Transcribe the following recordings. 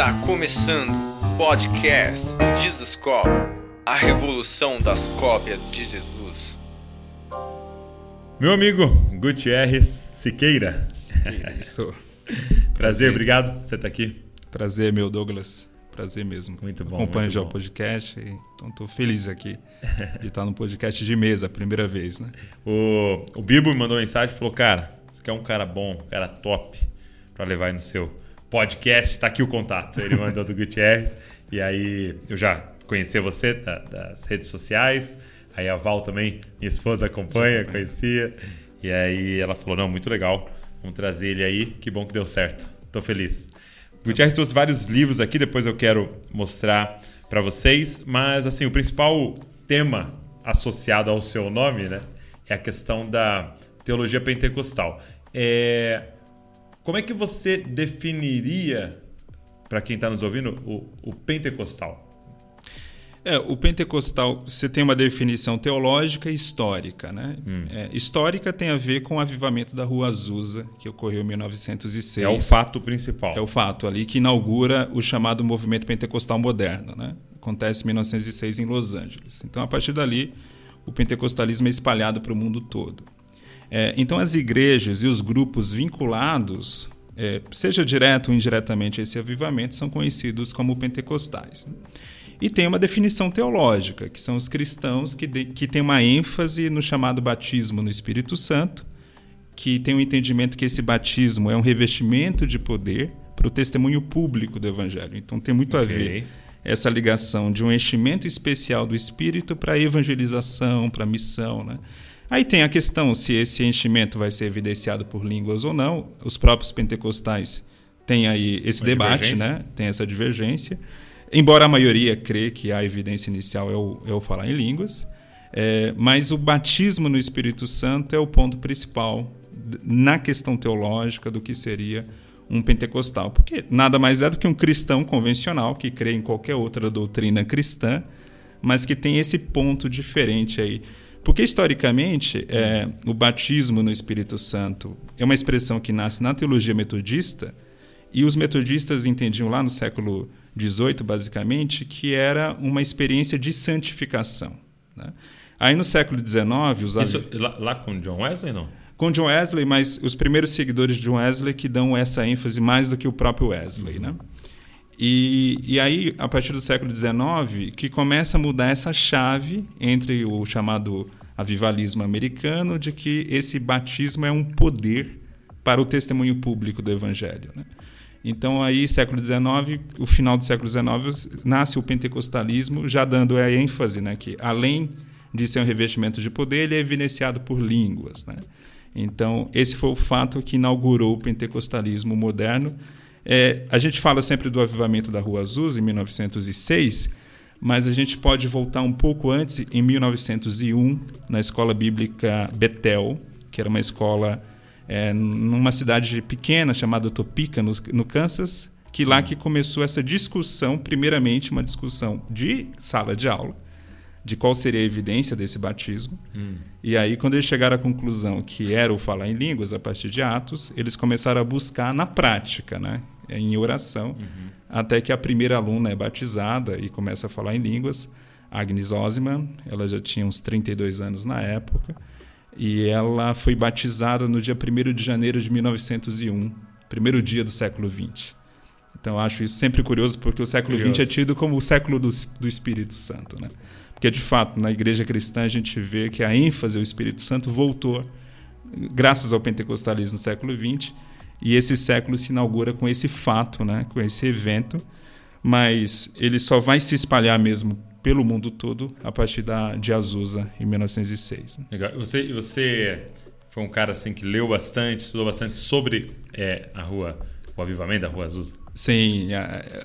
Está começando o podcast Jesus Cop, a revolução das cópias de Jesus. Meu amigo Gutierrez Siqueira. Siqueira, isso. Prazer, Prazer, obrigado por você estar aqui. Prazer, meu Douglas. Prazer mesmo. Muito bom. Acompanho muito já bom. o podcast, então estou feliz aqui de estar no podcast de mesa, a primeira vez, né? O, o Bibo me mandou mensagem e falou: Cara, você quer um cara bom, um cara top para levar aí no seu podcast? Está aqui o contato. Ele mandou do Gutierrez. E aí eu já conheci você da, das redes sociais. Aí a Val também, minha esposa, acompanha, conhecia. E aí ela falou: Não, muito legal. Vamos trazer ele aí. Que bom que deu certo. Tô feliz. Gutierrez trouxe vários livros aqui, depois eu quero mostrar para vocês, mas assim, o principal tema associado ao seu nome, né, é a questão da teologia pentecostal. É... Como é que você definiria, para quem está nos ouvindo, o, o pentecostal? É, o pentecostal, você tem uma definição teológica e histórica, né? Hum. É, histórica tem a ver com o avivamento da Rua Azusa, que ocorreu em 1906. É o fato principal. É o fato ali que inaugura o chamado movimento pentecostal moderno, né? Acontece em 1906 em Los Angeles. Então, a partir dali, o pentecostalismo é espalhado para o mundo todo. É, então, as igrejas e os grupos vinculados, é, seja direto ou indiretamente a esse avivamento, são conhecidos como pentecostais. Né? E tem uma definição teológica, que são os cristãos que, de, que têm uma ênfase no chamado batismo no Espírito Santo, que tem o um entendimento que esse batismo é um revestimento de poder para o testemunho público do Evangelho. Então tem muito okay. a ver essa ligação de um enchimento especial do Espírito para a evangelização, para a missão. Né? Aí tem a questão se esse enchimento vai ser evidenciado por línguas ou não. Os próprios pentecostais têm aí esse Uma debate, né? tem essa divergência. Embora a maioria crê que a evidência inicial é o, é o falar em línguas, é, mas o batismo no Espírito Santo é o ponto principal na questão teológica do que seria um pentecostal. Porque nada mais é do que um cristão convencional que crê em qualquer outra doutrina cristã, mas que tem esse ponto diferente aí. Porque, historicamente, é, o batismo no Espírito Santo é uma expressão que nasce na teologia metodista, e os metodistas entendiam lá no século 18, basicamente, que era uma experiência de santificação. Né? Aí no século XIX... Os Isso lá, lá, com John Wesley, não? Com John Wesley, mas os primeiros seguidores de John Wesley que dão essa ênfase mais do que o próprio Wesley. Né? E, e aí, a partir do século XIX, que começa a mudar essa chave entre o chamado avivalismo americano de que esse batismo é um poder para o testemunho público do evangelho. Né? Então, aí, século XIX, o final do século XIX, nasce o pentecostalismo, já dando a ênfase né, que, além de ser um revestimento de poder, ele é evidenciado por línguas. Né? Então, esse foi o fato que inaugurou o pentecostalismo moderno. É, a gente fala sempre do avivamento da Rua Azul, em 1906, mas a gente pode voltar um pouco antes, em 1901, na escola bíblica Betel, que era uma escola é, numa cidade pequena chamada Topeka, no, no, Kansas, que lá que começou essa discussão, primeiramente uma discussão de sala de aula, de qual seria a evidência desse batismo. Hum. E aí, quando eles chegaram à conclusão que era o falar em línguas a partir de Atos, eles começaram a buscar na prática, né? Em oração, uhum. até que a primeira aluna é batizada e começa a falar em línguas, Agnes Osman, ela já tinha uns 32 anos na época, e ela foi batizada no dia 1 de janeiro de 1901, primeiro dia do século XX. Então, acho isso sempre curioso, porque o século XX é tido como o século do, do Espírito Santo. Né? Porque, de fato, na igreja cristã, a gente vê que a ênfase ao Espírito Santo voltou, graças ao pentecostalismo no século XX, e esse século se inaugura com esse fato, né? com esse evento, mas ele só vai se espalhar mesmo pelo mundo todo a partir da, de Azusa, em 1906. Legal. Você, você foi um cara assim que leu bastante, estudou bastante sobre é, a rua, o avivamento da Rua Azusa? Sim,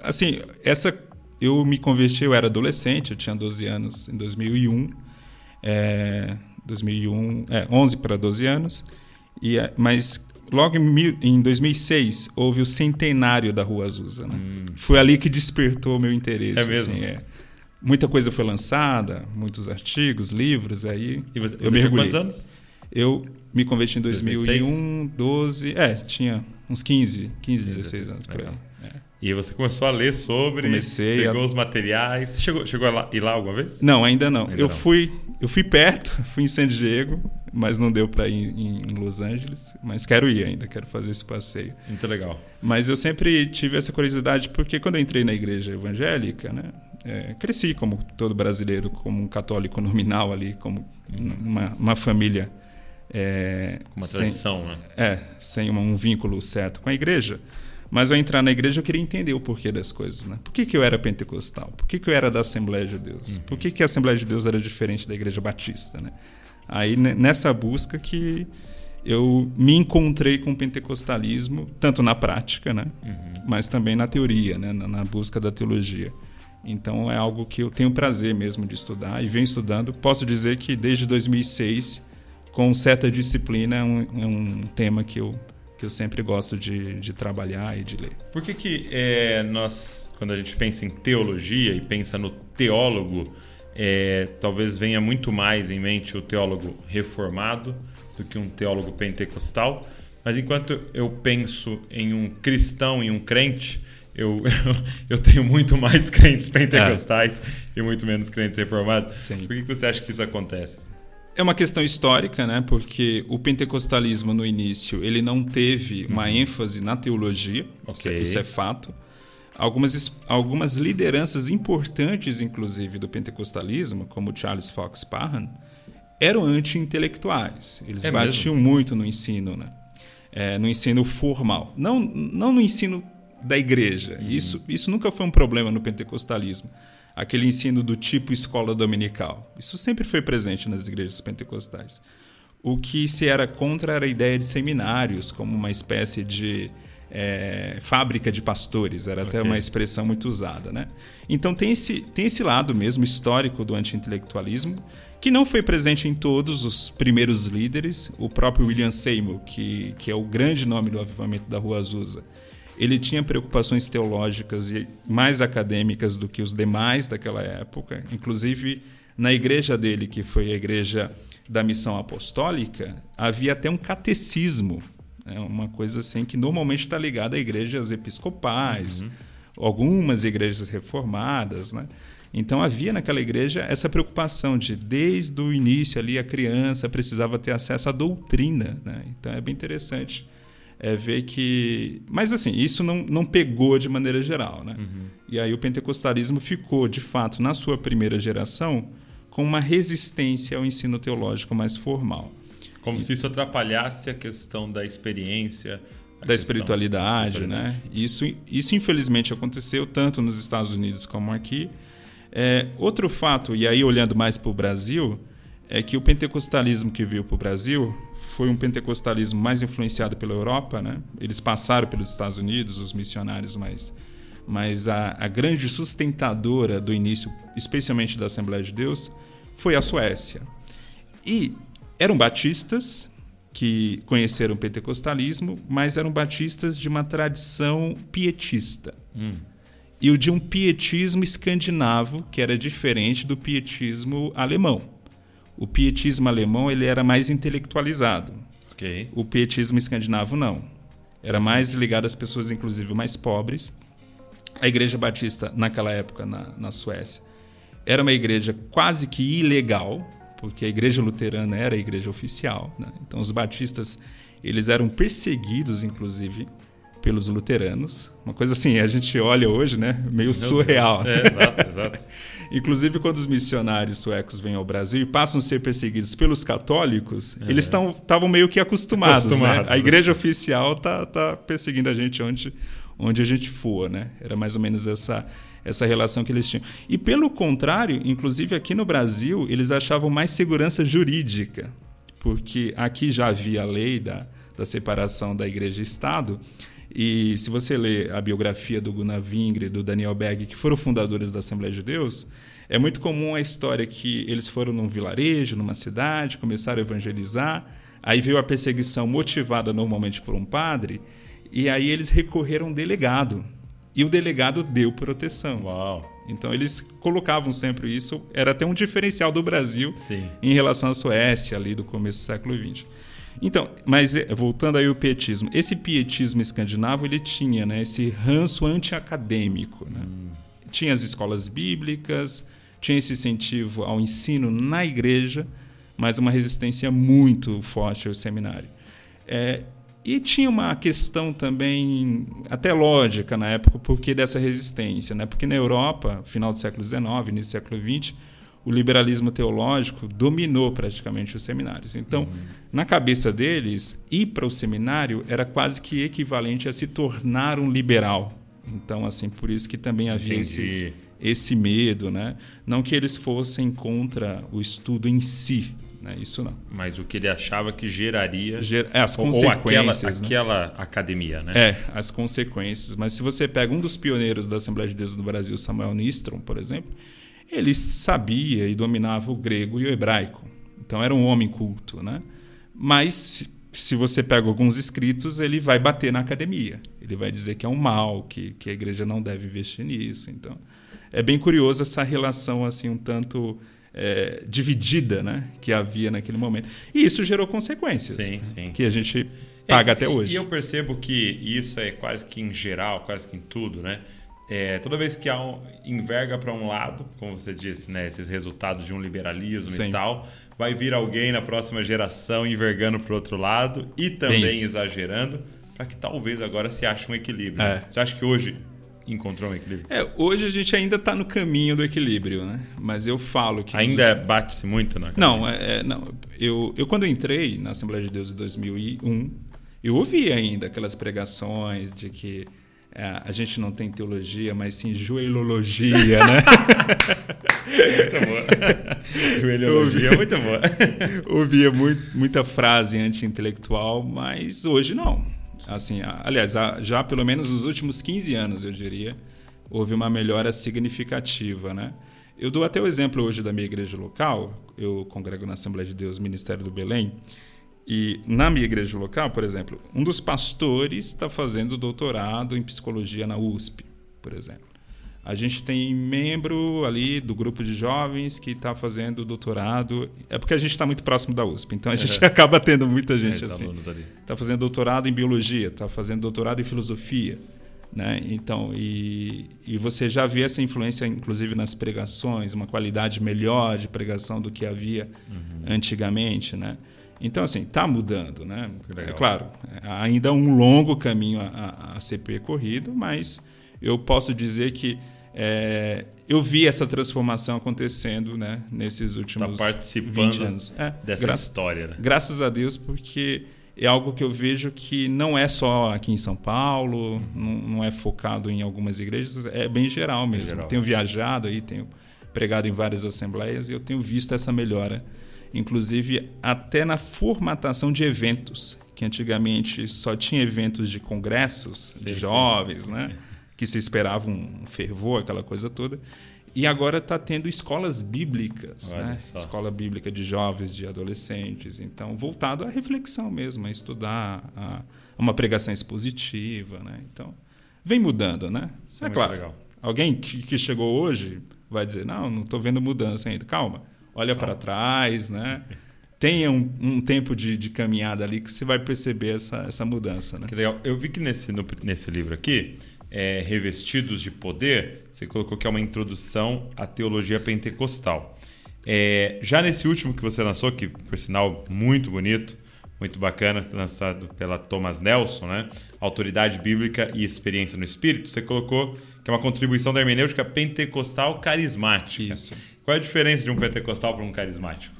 assim, essa eu me converti, eu era adolescente, eu tinha 12 anos em 2001, é, 2001, é, 11 para 12 anos, e, mas logo em, em 2006 houve o centenário da Rua Azusa. Né? Hum. Foi ali que despertou o meu interesse. É mesmo? Assim, é. Muita coisa foi lançada, muitos artigos, livros, aí E você, eu você mergulhei. quantos anos? Eu me converti em 2001, 2006? 12, é, tinha uns 15, 15, 16 anos por aí. E você começou a ler sobre, Comecei pegou a- os materiais. Você chegou, chegou a lá, ir lá alguma vez? Não, ainda não. Ainda eu não. fui, eu fui perto, fui em San Diego, mas não deu para ir em, em Los Angeles. Mas quero ir ainda, quero fazer esse passeio. Muito legal. Mas eu sempre tive essa curiosidade porque quando eu entrei na igreja evangélica, né, é, cresci como todo brasileiro, como um católico nominal ali, como uma, uma família é, Uma sem- tradição, né? é, sem uma- um vínculo certo com a igreja. Mas ao entrar na igreja eu queria entender o porquê das coisas, né? Por que, que eu era pentecostal? Por que, que eu era da Assembleia de Deus? Por que, que a Assembleia de Deus era diferente da igreja batista, né? Aí ne- nessa busca que eu me encontrei com o pentecostalismo, tanto na prática, né? Mas também na teoria, né? Na, na busca da teologia. Então é algo que eu tenho prazer mesmo de estudar e venho estudando. Posso dizer que desde 2006, com certa disciplina, é um, é um tema que eu, que eu sempre gosto de, de trabalhar e de ler. Por que, que é, nós, quando a gente pensa em teologia e pensa no teólogo, é, talvez venha muito mais em mente o teólogo reformado do que um teólogo pentecostal? Mas enquanto eu penso em um cristão, em um crente, eu, eu tenho muito mais crentes pentecostais e muito menos crentes reformados. Sim. Por que, que você acha que isso acontece? É uma questão histórica, né? Porque o pentecostalismo no início ele não teve uma ênfase na teologia, isso, é, isso é fato. Algumas, algumas lideranças importantes, inclusive, do pentecostalismo, como Charles Fox Parham, eram anti-intelectuais. Eles É batiam muito no ensino, né? É, no ensino formal. Não, não no ensino da igreja. Isso, isso nunca foi um problema no pentecostalismo. Aquele ensino do tipo escola dominical. Isso sempre foi presente nas igrejas pentecostais. O que se era contra era a ideia de seminários, como uma espécie de é, fábrica de pastores. Era até Ok. uma expressão muito usada. Né? Então tem esse, tem esse lado mesmo histórico do anti-intelectualismo, que não foi presente em todos os primeiros líderes. O próprio William Seymour, que, que é o grande nome do avivamento da Rua Azusa, ele tinha preocupações teológicas e mais acadêmicas do que os demais daquela época. Inclusive, na igreja dele, que foi a igreja da missão apostólica, havia até um catecismo, né? uma coisa assim que normalmente está ligada a igrejas episcopais, algumas igrejas reformadas, né? Então havia naquela igreja essa preocupação de desde o início ali a criança precisava ter acesso à doutrina, né? Então é bem interessante é ver que. Mas assim, isso não, não pegou de maneira geral, né? E aí o pentecostalismo ficou, de fato, na sua primeira geração, com uma resistência ao ensino teológico mais formal. Como se isso atrapalhasse a questão da experiência, Da espiritualidade, da né? Isso, isso infelizmente aconteceu tanto nos Estados Unidos como aqui. É, outro fato, e aí olhando mais para o Brasil, é que o pentecostalismo que veio para o Brasil foi um pentecostalismo mais influenciado pela Europa, né? Eles passaram pelos Estados Unidos, os missionários, mas, mas a, a grande sustentadora do início, especialmente da Assembleia de Deus, foi a Suécia. E eram batistas que conheceram o pentecostalismo, mas eram batistas de uma tradição pietista. E o de um pietismo escandinavo, que era diferente do pietismo alemão. O pietismo alemão ele era mais intelectualizado. Ok. O pietismo escandinavo não. Era mais ligado às pessoas, inclusive, mais pobres. A igreja batista, naquela época, na, na Suécia, era uma igreja quase que ilegal, porque a igreja luterana era a igreja oficial. né? Então, os batistas eles eram perseguidos, inclusive, pelos luteranos. Uma coisa assim, a gente olha hoje, né? Meio surreal. né? É, exato, exato. Inclusive, quando os missionários suecos vêm ao Brasil e passam a ser perseguidos pelos católicos, eles estavam meio que acostumados. Acostumados. Né? A igreja oficial tá, tá perseguindo a gente onde, onde a gente for. Né? Era mais ou menos essa, essa relação que eles tinham. E, pelo contrário, inclusive aqui no Brasil, eles achavam mais segurança jurídica, porque aqui já havia a lei da, da separação da igreja e Estado. E se você ler a biografia do Gunnar Vingre e do Daniel Berg, que foram fundadores da Assembleia de Deus, é muito comum a história que eles foram num vilarejo, numa cidade, começaram a evangelizar, aí veio a perseguição motivada normalmente por um padre, e aí eles recorreram a um delegado. E o delegado deu proteção. Uau. Então eles colocavam sempre isso, era até um diferencial do Brasil Sim. em relação à Suécia ali do começo do século XX. Então, mas é, voltando aí ao pietismo, esse pietismo escandinavo ele tinha, né, esse ranço anti-acadêmico, né? Hum. Tinha as escolas bíblicas, tinha esse incentivo ao ensino na igreja, mas uma resistência muito forte ao seminário. É, e tinha uma questão também, até lógica na época, porque dessa resistência. Né? Porque na Europa, final do século XIX, início do século XX, o liberalismo teológico dominou praticamente os seminários. Então, uhum. na cabeça deles, ir para o seminário era quase que equivalente a se tornar um liberal. Então, assim, por isso que também havia esse, esse medo, né? Não que eles fossem contra o estudo em si, né? Isso não. Mas o que ele achava que geraria. Ger é, as consequências. Ou aquela, né? aquela academia, né? É, as consequências. Mas se você pega um dos pioneiros da Assembleia de Deus no Brasil, Samuel Nistron, por exemplo, ele sabia e dominava o grego e o hebraico. Então era um homem culto, né? Mas se você pega alguns escritos, ele vai bater na academia. Ele vai dizer que é um mal, que, que a igreja não deve investir nisso. Então, é bem curioso essa relação assim um tanto é, dividida né, que havia naquele momento. E isso gerou consequências sim, sim. que a gente paga é, até hoje. E eu percebo que isso é quase que em geral, quase que em tudo, né? É, toda vez que há um, enverga para um lado, como você disse, né, esses resultados de um liberalismo Sim. e tal, vai vir alguém na próxima geração envergando para o outro lado e também exagerando, para que talvez agora se ache um equilíbrio. É. Você acha que hoje encontrou um equilíbrio? É, hoje a gente ainda está no caminho do equilíbrio, né? Mas eu falo que. Ainda últimos... bate-se muito, né? Não, é, é, não. Eu, eu, quando entrei na Assembleia de Deus em 2001, eu ouvi ainda aquelas pregações de que é, a gente não tem teologia, mas sim joelologia, né? muito boa. Joelologia é muito boa. Ouvia muito, muita frase anti-intelectual, mas hoje não. Assim, aliás, já pelo menos nos últimos 15 anos, eu diria, houve uma melhora significativa, né? Eu dou até o exemplo hoje da minha igreja local, eu congrego na Assembleia de Deus, Ministério do Belém, e na minha igreja local, por exemplo, um dos pastores está fazendo doutorado em psicologia na USP, por exemplo. A gente tem membro ali do grupo de jovens que está fazendo doutorado. É porque a gente está muito próximo da USP, então a gente é. acaba tendo muita gente é, assim. Está fazendo doutorado em biologia, está fazendo doutorado em filosofia. Né? Então, e, e você já vê essa influência, inclusive nas pregações, uma qualidade melhor de pregação do que havia uhum. antigamente. Né? Então, assim, está mudando. Né? É claro, ainda um longo caminho a, a, a ser percorrido, mas eu posso dizer que é, eu vi essa transformação acontecendo né, nesses últimos tá participando 20 anos. É, dessa história. Né? Graças a Deus, porque é algo que eu vejo que não é só aqui em São Paulo, não, não, é focado em algumas igrejas, é bem geral mesmo. Geral. Tenho viajado aí, tenho pregado em várias assembleias e eu tenho visto essa melhora, inclusive até na formatação de eventos, que antigamente só tinha eventos de congressos sim, de jovens, sim. né? que se esperava um fervor, aquela coisa toda. E agora está tendo escolas bíblicas, né? escola bíblica de jovens, de adolescentes. Então, voltado à reflexão mesmo, a estudar, a uma pregação expositiva. Né? Então, vem mudando, né? Isso é, é claro. Legal. Alguém que, que, chegou hoje vai dizer: não, não estou vendo mudança ainda. Calma, olha para trás, né? Tenha um, um tempo de, de, caminhada ali que você vai perceber essa, essa mudança. Né? Que legal. Eu vi que nesse, no, nesse livro aqui é, revestidos de poder, você colocou que é uma introdução à teologia pentecostal. É, já nesse último que você lançou, que por sinal muito bonito, muito bacana, lançado pela Thomas Nelson, né? Autoridade Bíblica e Experiência no Espírito, você colocou que é uma contribuição da hermenêutica pentecostal carismática. Isso. Qual é a diferença de um pentecostal para um carismático?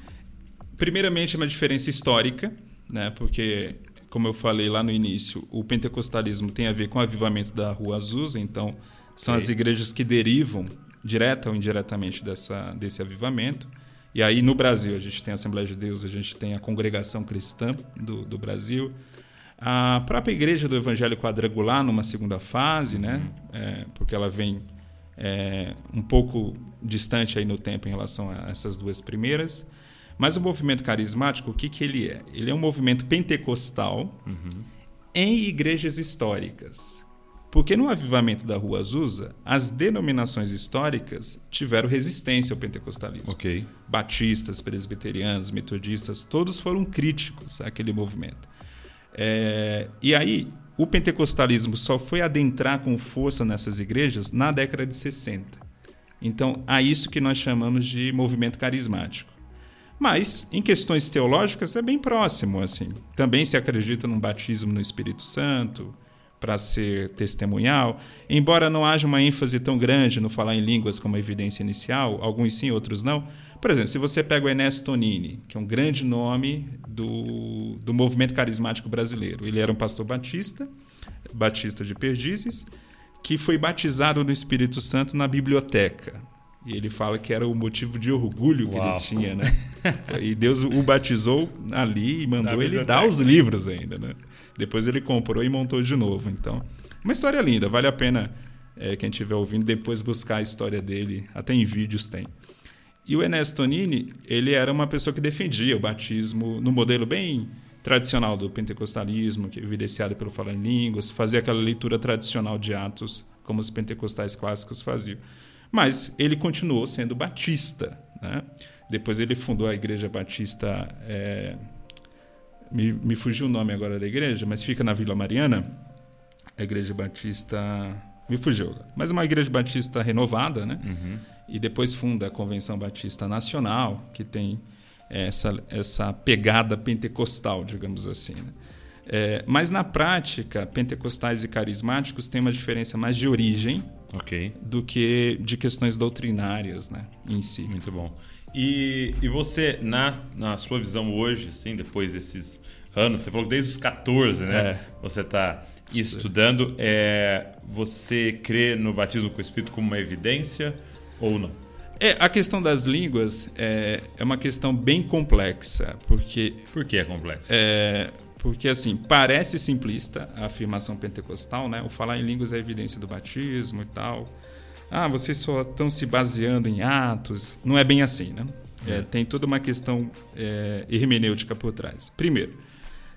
Primeiramente, é uma diferença histórica, né? porque como eu falei lá no início, o pentecostalismo tem a ver com o avivamento da Rua Azusa, então são Sim. as igrejas que derivam direta ou indiretamente dessa, desse avivamento. E aí no Brasil a gente tem a Assembleia de Deus, a gente tem a Congregação Cristã do, do Brasil, a própria Igreja do Evangelho Quadrangular numa segunda fase, né? uhum. É, porque ela vem é, um pouco distante aí no tempo em relação a essas duas primeiras. Mas o movimento carismático, o que, que ele é? Ele é um movimento pentecostal uhum. em igrejas históricas. Porque no avivamento da Rua Azusa, as denominações históricas tiveram resistência ao pentecostalismo. Ok. Batistas, presbiterianos, metodistas, todos foram críticos àquele movimento. É, e aí, o pentecostalismo só foi adentrar com força nessas igrejas na década de 60. Então, há isso que nós chamamos de movimento carismático. Mas, em questões teológicas, é bem próximo. assim. Também se acredita num batismo no Espírito Santo para ser testemunhal. Embora não haja uma ênfase tão grande no falar em línguas como evidência inicial, alguns sim, outros não. Por exemplo, se você pega o Ernesto Tonini, que é um grande nome do, do movimento carismático brasileiro. Ele era um pastor batista, batista de Perdizes, que foi batizado no Espírito Santo na biblioteca. E ele fala que era o motivo de orgulho que Uau. ele tinha, né? e Deus o batizou ali e mandou ele dar os livros ainda, né? Depois ele comprou e montou de novo. Então, uma história linda. Vale a pena é, quem estiver ouvindo depois buscar a história dele. Até em vídeos tem. E o Ernesto Tonini, ele era uma pessoa que defendia o batismo no modelo bem tradicional do pentecostalismo, que é evidenciado pelo falar em línguas, fazia aquela leitura tradicional de Atos, como os pentecostais clássicos faziam. Mas ele continuou sendo batista. Né? Depois ele fundou a Igreja Batista. é, me, me fugiu o nome agora da igreja, mas fica na Vila Mariana. A Igreja Batista. Me fugiu. Mas é uma Igreja Batista renovada, né? E depois funda a Convenção Batista Nacional, que tem essa, essa pegada pentecostal, digamos assim. né? É, mas na prática, pentecostais e carismáticos têm uma diferença mais de origem Ok. do que de questões doutrinárias né, em si. Muito bom. E, e você, na, na sua visão hoje, assim, depois desses anos, você falou que desde os 14, né? É. Você está estudando. É, você crê no batismo com o Espírito como uma evidência ou não? É, a questão das línguas é, é uma questão bem complexa, porque Por que é complexo? É, porque assim, parece simplista a afirmação pentecostal, né? O falar em línguas é evidência do batismo e tal. Ah, vocês só estão se baseando em atos. Não é bem assim, né? É, tem toda uma questão é, hermenêutica por trás. Primeiro,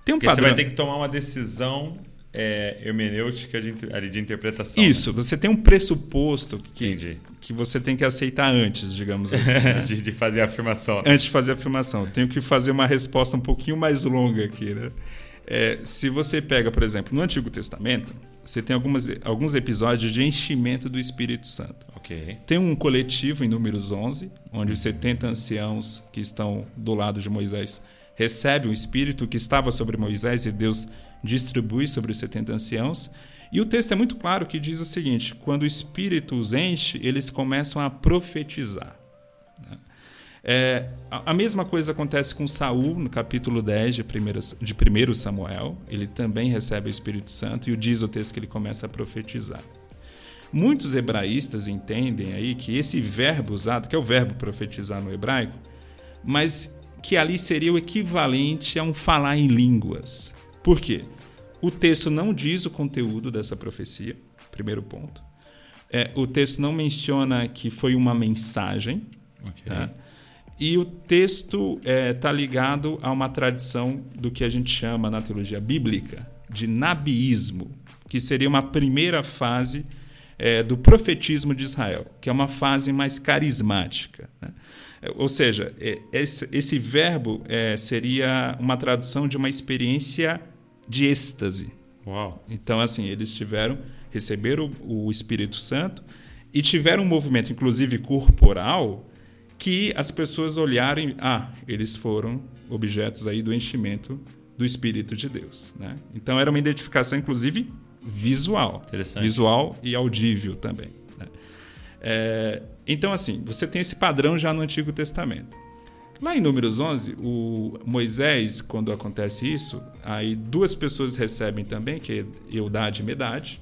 tem um Porque você padrão. vai ter que tomar uma decisão é, hermenêutica de, de interpretação. Isso, você tem um pressuposto que, Entendi. que você tem que aceitar antes, digamos assim. né? né? de, de fazer a afirmação. antes de fazer a afirmação. Tenho que fazer uma resposta um pouquinho mais longa aqui, né? É, se você pega, por exemplo, no Antigo Testamento, você tem algumas, alguns episódios de enchimento do Espírito Santo. Ok. Tem um coletivo em Números 11, onde os 70 anciãos que estão do lado de Moisés recebem o Espírito que estava sobre Moisés e Deus distribui sobre os 70 anciãos. E o texto é muito claro que diz o seguinte: quando o Espírito os enche, eles começam a profetizar. né? É, a, mesma coisa acontece com Saul no capítulo 10 de 1 de Samuel. Ele também recebe o Espírito Santo e diz o texto que ele começa a profetizar. Muitos hebraístas entendem aí que esse verbo usado, que é o verbo profetizar no hebraico, mas que ali seria o equivalente a um falar em línguas. Por quê? O texto não diz o conteúdo dessa profecia, primeiro ponto. É, o texto não menciona que foi uma mensagem, Ok. Tá? E o texto está ligado a uma tradição do que a gente chama na teologia bíblica de nabiísmo, que seria uma primeira fase é, do profetismo de Israel, que é uma fase mais carismática. né? É, Ou seja, é, esse, esse verbo é, seria uma tradução de uma experiência de êxtase. Uau. Então, assim, eles tiveram, receberam o Espírito Santo e tiveram um movimento, inclusive corporal, que as pessoas olharam e, ah, eles foram objetos aí do enchimento do Espírito de Deus. Né? Então, era uma identificação, inclusive, visual. Interessante. Visual e audível também. né? É, então, assim, você tem esse padrão já no Antigo Testamento. Lá em Números 11, o Moisés, quando acontece isso, aí duas pessoas recebem também, que é Eudade e Medade,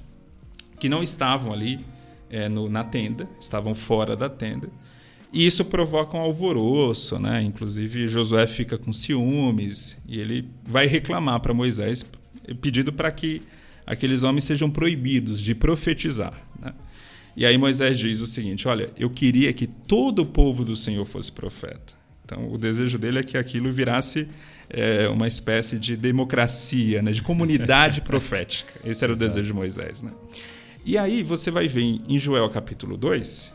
que não estavam ali é, no- na tenda, estavam fora da tenda. E isso provoca um alvoroço, né? Inclusive Josué fica com ciúmes e ele vai reclamar para Moisés, pedindo para que aqueles homens sejam proibidos de profetizar. Né? E aí Moisés diz o seguinte: Olha, eu queria que todo o povo do Senhor fosse profeta. Então o desejo dele é que aquilo virasse é, uma espécie de democracia, né? de comunidade profética. Esse era o Exato. desejo de Moisés. Né? E aí você vai ver em- Joel capítulo 2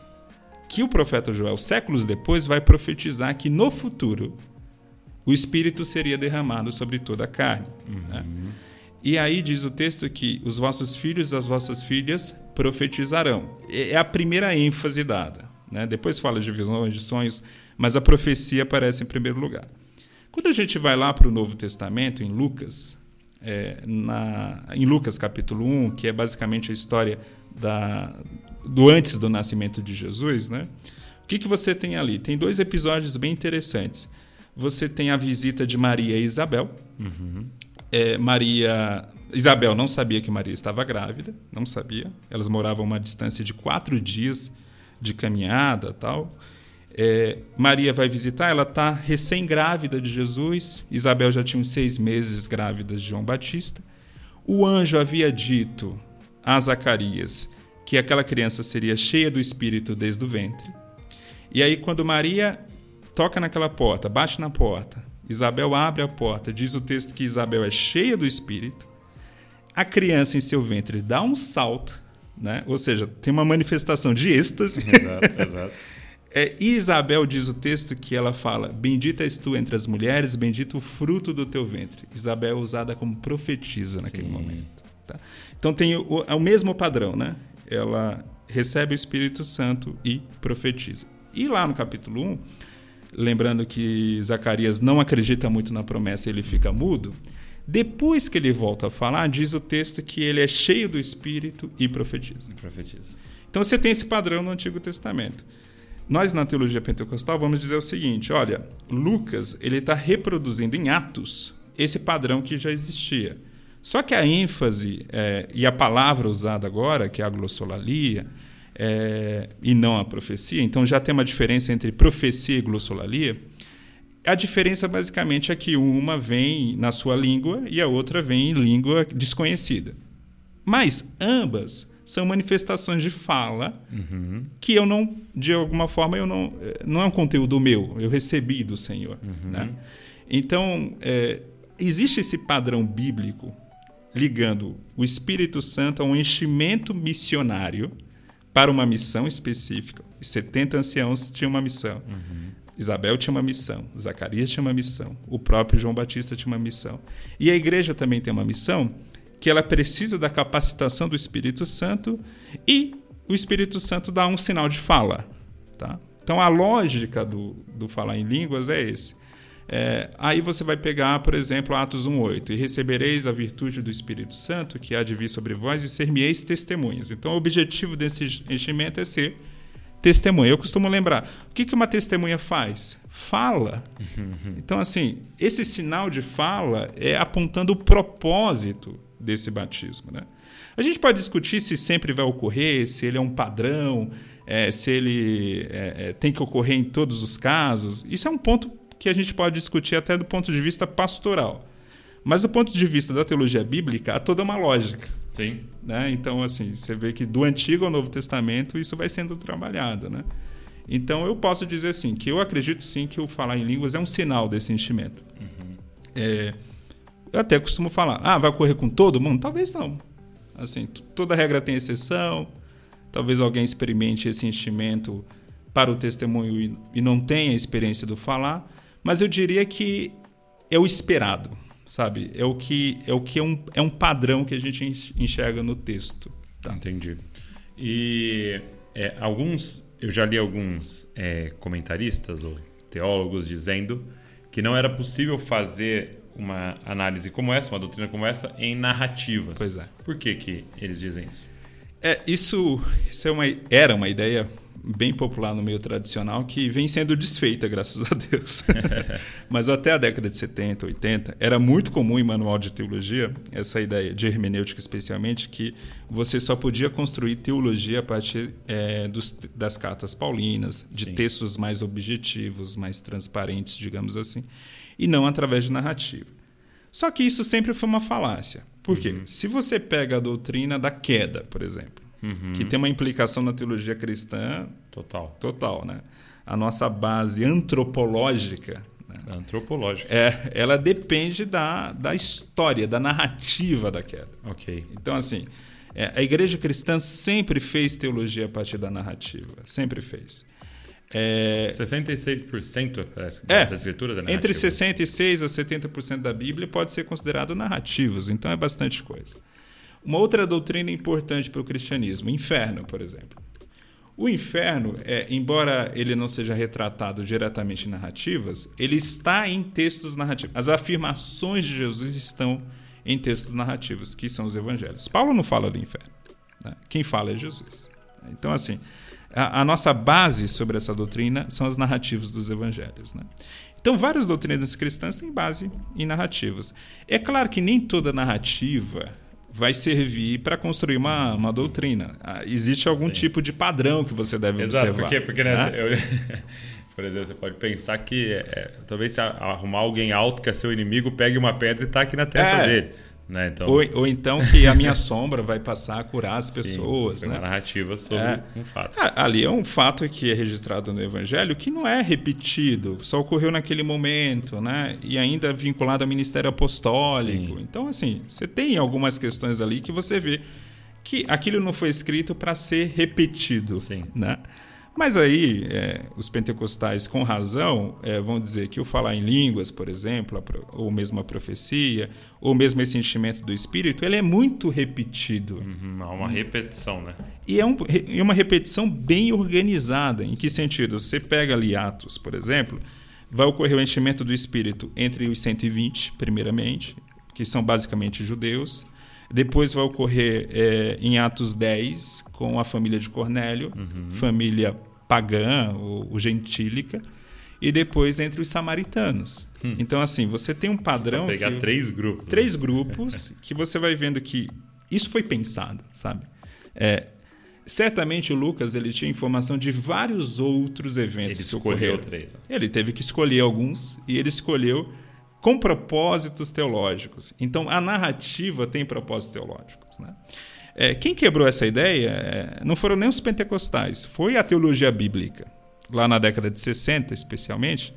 que o profeta Joel, séculos depois, vai profetizar que no futuro o Espírito seria derramado sobre toda a carne. né? E aí diz o texto que os vossos filhos e as vossas filhas profetizarão. É é a primeira ênfase dada. Né? Depois fala de visões, de sonhos, mas a profecia aparece em primeiro lugar. Quando a gente vai lá para o Novo Testamento, em Lucas, é, na- em Lucas capítulo 1, que é basicamente a história da, do antes do nascimento de Jesus, né? o que, que você tem ali? Tem dois episódios bem interessantes. Você tem a visita de Maria e Isabel. É, Maria. Isabel não sabia que Maria estava grávida, não sabia. Elas moravam a uma distância de quatro dias de caminhada tal. É, Maria vai visitar, ela está recém-grávida de Jesus. Isabel já tinha uns seis meses grávida de João Batista. O anjo havia dito a Zacarias que aquela criança seria cheia do Espírito desde o ventre. E aí, quando Maria toca naquela porta, bate na porta, Isabel abre a porta, diz o texto que Isabel é cheia do Espírito, a criança em seu ventre dá um salto, né? ou seja, tem uma manifestação de êxtase. Exato, exato. É, e Isabel diz o texto que ela fala: Bendita és tu entre as mulheres, bendito o fruto do teu ventre. Isabel é usada como profetisa naquele Sim. momento. tá? Então tem o, é o mesmo padrão, né? Ela recebe o Espírito Santo e profetiza. E lá no capítulo 1, lembrando que Zacarias não acredita muito na promessa e ele fica mudo, depois que ele volta a falar, diz o texto que ele é cheio do Espírito e profetiza. Profetiza. Então você tem esse padrão no Antigo Testamento. Nós na teologia pentecostal vamos dizer o seguinte: olha, Lucas ele está reproduzindo em Atos esse padrão que já existia. Só que a ênfase é, e a palavra usada agora, que é a glossolalia, é, e não a profecia, então já tem uma diferença entre profecia e glossolalia. A diferença basicamente é que uma vem na sua língua e a outra vem em língua desconhecida. Mas ambas são manifestações de fala que eu não, de alguma forma, eu não, eh, não é um conteúdo meu, eu recebi do Senhor. Né? Então, é, existe esse padrão bíblico ligando o Espírito Santo a um enchimento missionário para uma missão específica. Os 70 anciãos tinham uma missão. Isabel tinha uma missão, Zacarias tinha uma missão, o próprio João Batista tinha uma missão. E a igreja também tem uma missão que ela precisa da capacitação do Espírito Santo e o Espírito Santo dá um sinal de fala. Tá? Então a lógica do, do falar em línguas é esse. É, aí você vai pegar, por exemplo, Atos 1,8: E recebereis a virtude do Espírito Santo, que há de vir sobre vós, e ser-me-eis testemunhas. Então, o objetivo desse enchimento é ser testemunha. Eu costumo lembrar: o que que uma testemunha faz? Fala. Então, assim, esse sinal de fala é apontando o propósito desse batismo. Né? A gente pode discutir se sempre vai ocorrer, se ele é um padrão, é, se ele é, é, tem que ocorrer em todos os casos. Isso é um ponto que a gente pode discutir até do ponto de vista pastoral. Mas do ponto de vista da teologia bíblica, há toda uma lógica. Sim. Né? Então, assim, você vê que do Antigo ao Novo Testamento isso vai sendo trabalhado. Né? Então, eu posso dizer assim, que eu acredito sim que o falar em línguas é um sinal desse enchimento. É, eu até costumo falar, ah, vai ocorrer com todo mundo? Talvez não. Assim, toda regra tem exceção. Talvez alguém experimente esse enchimento para o testemunho e, não tenha a experiência do falar. Mas eu diria que é o esperado, sabe? É o que é, o que é, um, é um padrão que a gente enx- enxerga no texto. Tá? Entendi. E é, alguns, eu já li alguns é, comentaristas ou teólogos dizendo que não era possível fazer uma análise como essa, uma doutrina como essa, em narrativas. Pois é. Por que, que eles dizem isso? É, isso, isso é uma, era uma ideia bem popular no meio tradicional que vem sendo desfeita, graças a Deus. Mas até a década de 70, 80, era muito comum em manual de teologia essa ideia, de hermenêutica especialmente, que você só podia construir teologia a partir é, dos, das cartas paulinas, de Sim. textos mais objetivos, mais transparentes, digamos assim, e não através de narrativa. Só que isso sempre foi uma falácia. Por quê? Se você pega a doutrina da queda, por exemplo, que tem uma implicação na teologia cristã Total. total, né? A nossa base antropológica Né? Antropológica. É, ela depende da, da história, da narrativa da queda. Ok. Então, assim, é, a igreja cristã sempre fez teologia a partir da narrativa. Sempre fez. É, 66% parece, é, das escrituras é Entre 66% a 70% da Bíblia pode ser considerado narrativos, então é bastante coisa. Uma outra doutrina importante para o cristianismo, inferno, por exemplo. O inferno, é, embora ele não seja retratado diretamente em narrativas, ele está em textos narrativos. As afirmações de Jesus estão em textos narrativos, que são os evangelhos. Paulo não fala do inferno. Né? Quem fala é Jesus. Então, assim, a, a, nossa base sobre essa doutrina são as narrativas dos evangelhos. Né? Então, várias doutrinas cristãs têm base em narrativas. É claro que nem toda narrativa vai servir para construir uma, uma doutrina. Ah, existe algum Sim. tipo de padrão que você deve Exato, observar. Porque, porque né? eu, por exemplo, você pode pensar que é, talvez se arrumar alguém alto que é seu inimigo, pegue uma pedra e taque na testa é. dele. Né? Então... Ou, ou, então que a minha sombra vai passar a curar as pessoas. Sim, né? uma narrativa sobre é. um fato. Ali é um fato que é registrado no Evangelho que não é repetido, só ocorreu naquele momento, né? e ainda vinculado ao ministério apostólico. Sim. Então, assim, você tem algumas questões ali que você vê que aquilo não foi escrito para ser repetido. Sim. Né? Mas aí, é, os pentecostais, com razão, é, vão dizer que o falar em línguas, por exemplo, ou mesmo a profecia, ou mesmo esse enchimento do Espírito, ele é muito repetido. Uhum, há uma repetição, né? E é, um, é uma repetição bem organizada. Em que sentido? Você pega ali Atos, por exemplo, vai ocorrer o enchimento do Espírito entre os 120, primeiramente, que são basicamente judeus, depois vai ocorrer é, em Atos 10 com a família de Cornélio, uhum. família pagã ou, gentílica, e depois entre os samaritanos. Hum. Então, assim, você tem um padrão. Vou pegar que, três grupos. Três grupos que você vai vendo que isso foi pensado, sabe? É, certamente o Lucas ele tinha informação de vários outros eventos. Ele escolheu três. Né? Ele teve que escolher alguns e ele escolheu com propósitos teológicos. Então, a narrativa tem propósitos teológicos. Né? É, quem quebrou essa ideia é, não foram nem os pentecostais, foi a teologia bíblica. Lá na década de 60, especialmente,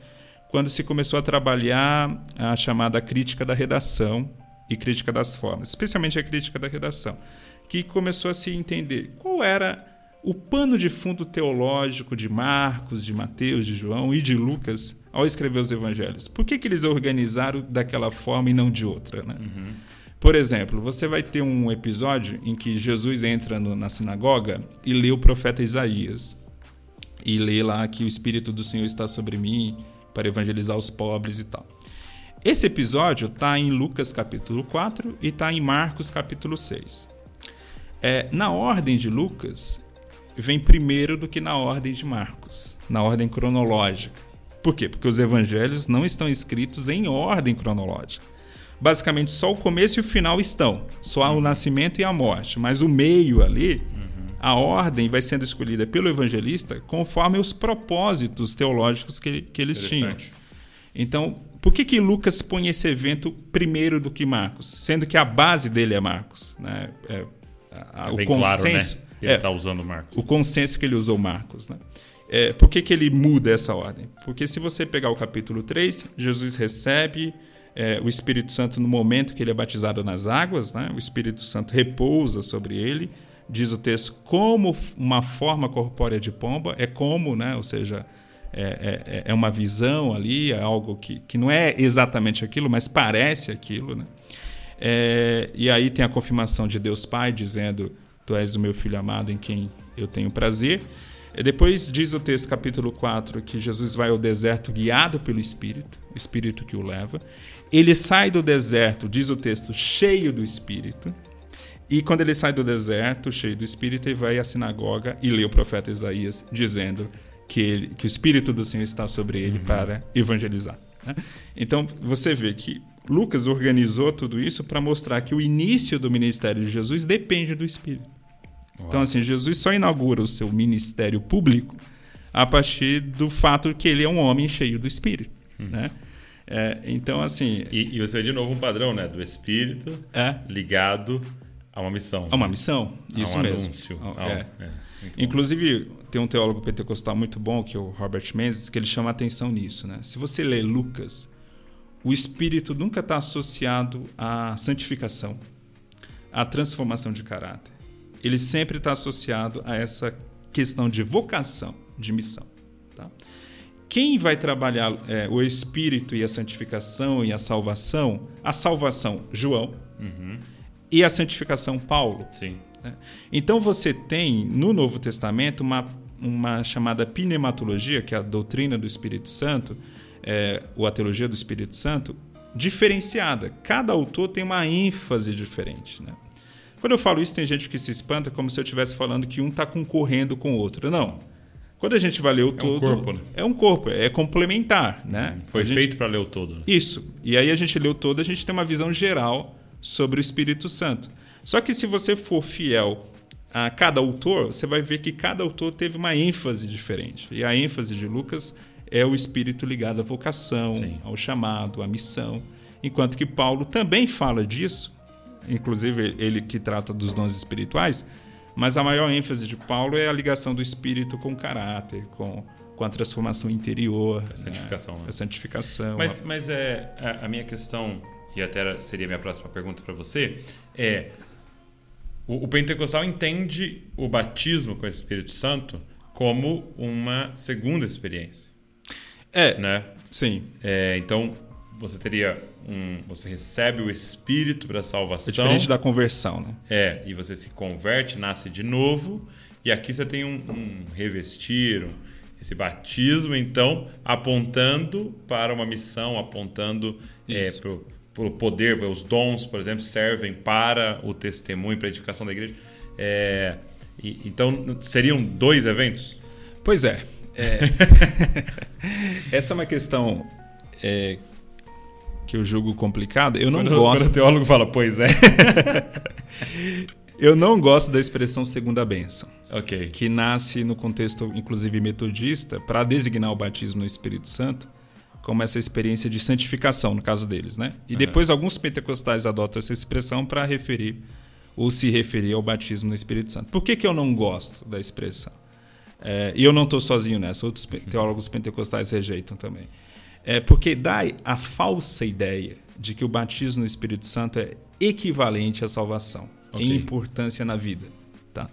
quando se começou a trabalhar a chamada crítica da redação e crítica das formas, especialmente a crítica da redação, que começou a se entender qual era o pano de fundo teológico de Marcos, de Mateus, de João e de Lucas ao escrever os evangelhos? Por que, que eles organizaram daquela forma e não de outra? Né? Uhum. Por exemplo, você vai ter um episódio em que Jesus entra no, na sinagoga e lê o profeta Isaías. E lê lá que o Espírito do Senhor está sobre mim para evangelizar os pobres e tal. Esse episódio está em Lucas capítulo 4 e está em Marcos capítulo 6. É, na ordem de Lucas, vem primeiro do que na ordem de Marcos, na ordem cronológica. Por quê? Porque os evangelhos não estão escritos em ordem cronológica. Basicamente, só o começo e o final estão. Só há o nascimento e a morte. Mas o meio ali, a ordem vai sendo escolhida pelo evangelista conforme os propósitos teológicos que, que eles tinham. Então, por que, que Lucas põe esse evento primeiro do que Marcos? Sendo que a base dele é Marcos. Né? É, a, é o consenso. Claro, né? Ele está é, usando Marcos. O consenso que ele usou Marcos. Né? É, por que, que ele muda essa ordem? Porque se você pegar o capítulo 3, Jesus recebe é, o Espírito Santo no momento que ele é batizado nas águas, né? o Espírito Santo repousa sobre ele, diz o texto, como uma forma corpórea de pomba, é como, né? ou seja, é, é, é uma visão ali, é algo que, que não é exatamente aquilo, mas parece aquilo. Né? É, e aí tem a confirmação de Deus Pai dizendo: Tu és o meu filho amado em quem eu tenho prazer. Depois diz o texto, capítulo 4, que Jesus vai ao deserto guiado pelo Espírito, o Espírito que o leva. Ele sai do deserto, diz o texto, cheio do Espírito. E quando ele sai do deserto, cheio do Espírito, ele vai à sinagoga e lê o profeta Isaías, dizendo que, ele, que o Espírito do Senhor está sobre ele uhum. para evangelizar. Né? Então, você vê que Lucas organizou tudo isso para mostrar que o início do ministério de Jesus depende do Espírito. Então, assim, Jesus só inaugura o seu ministério público a partir do fato que ele é um homem cheio do Espírito, hum. né? É, então, assim... E, e, você vê de novo um padrão, né? Do Espírito é. ligado a uma missão. A uma missão, a isso um mesmo. anúncio. Ah, é. é. Inclusive, tem um teólogo pentecostal muito bom, que é o Robert Menzies, que ele chama a atenção nisso. Né? Se você lê Lucas, o Espírito nunca está associado à santificação, à transformação de caráter. Ele sempre está associado a essa questão de vocação, de missão. Tá? Quem vai trabalhar é, o Espírito e a santificação e a salvação? A salvação, João, e a santificação, Paulo. Sim. né? Então você tem no Novo Testamento uma, uma chamada pneumatologia, que é a doutrina do Espírito Santo, é, ou a teologia do Espírito Santo, diferenciada. Cada autor tem uma ênfase diferente. Né? Quando eu falo isso, tem gente que se espanta como se eu estivesse falando que um está concorrendo com o outro. Não. Quando a gente vai ler o todo. corpo, né? É um corpo, é complementar. Né? Foi A gente- feito para ler o todo. né? isso. E aí a gente leu todo, a gente tem uma visão geral sobre o Espírito Santo. Só que se você for fiel a cada autor, você vai ver que cada autor teve uma ênfase diferente. E a ênfase de Lucas é o espírito ligado à vocação, Sim. ao chamado, à missão. Enquanto que Paulo também fala disso, inclusive ele que trata dos dons espirituais, mas a maior ênfase de Paulo é a ligação do espírito com o caráter, com, com a transformação interior, A santificação, né? a santificação. Mas, mas é, a, a minha questão, e até seria a minha próxima pergunta para você, é: o, o pentecostal entende o batismo com o Espírito Santo como uma segunda experiência, É, né? sim. É, então você teria um, você recebe o Espírito para É salvação, diferente da conversão, né? é, e você se converte, nasce de novo, e aqui você tem um, um revestir, um- esse batismo, então, apontando para uma missão, apontando é, para o poder, os dons, por exemplo, servem para o testemunho, para a edificação da igreja. É, e- então, seriam dois eventos? Pois é. é. Essa é uma questão é, que eu julgo complicada. Eu não quando, gosto. quando o teólogo fala, pois é. Eu não gosto da expressão segunda bênção, ok. que nasce no contexto, inclusive metodista, para designar o batismo no Espírito Santo como essa experiência de santificação, no caso deles, né? E depois alguns pentecostais adotam essa expressão para referir ou se referir ao batismo no Espírito Santo. Por que, que eu não gosto da expressão? É, e eu não estou sozinho nessa, outros pe- teólogos pentecostais rejeitam também. É porque dá a falsa ideia de que o batismo no Espírito Santo é equivalente à salvação Ok. em importância na vida. Tá?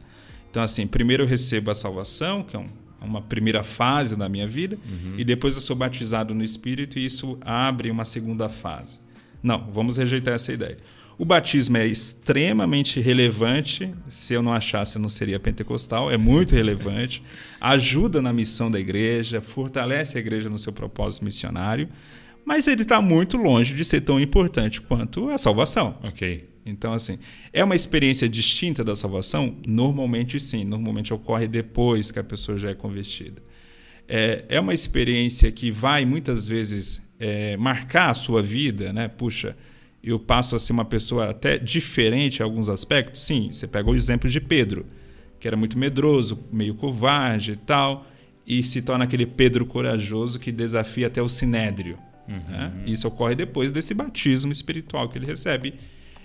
Então, assim, primeiro eu recebo a salvação, que é um- uma primeira fase da minha vida, e depois eu sou batizado no Espírito e isso abre uma segunda fase. Não, vamos rejeitar essa ideia. O batismo é extremamente relevante. Se eu não achasse, eu não seria pentecostal. É muito relevante. Ajuda na missão da igreja, fortalece a igreja no seu propósito missionário. Mas ele está muito longe de ser tão importante quanto a salvação. Ok. Então, assim, é uma experiência distinta da salvação? Normalmente sim. Normalmente ocorre depois que a pessoa já é convertida. É, é uma experiência que vai muitas vezes é, marcar a sua vida, né? Puxa, eu passo a ser uma pessoa até diferente em alguns aspectos. Sim, você pega o exemplo de Pedro, que era muito medroso, meio covarde e tal, e se torna aquele Pedro corajoso que desafia até o sinédrio. né? Isso ocorre depois desse batismo espiritual que ele recebe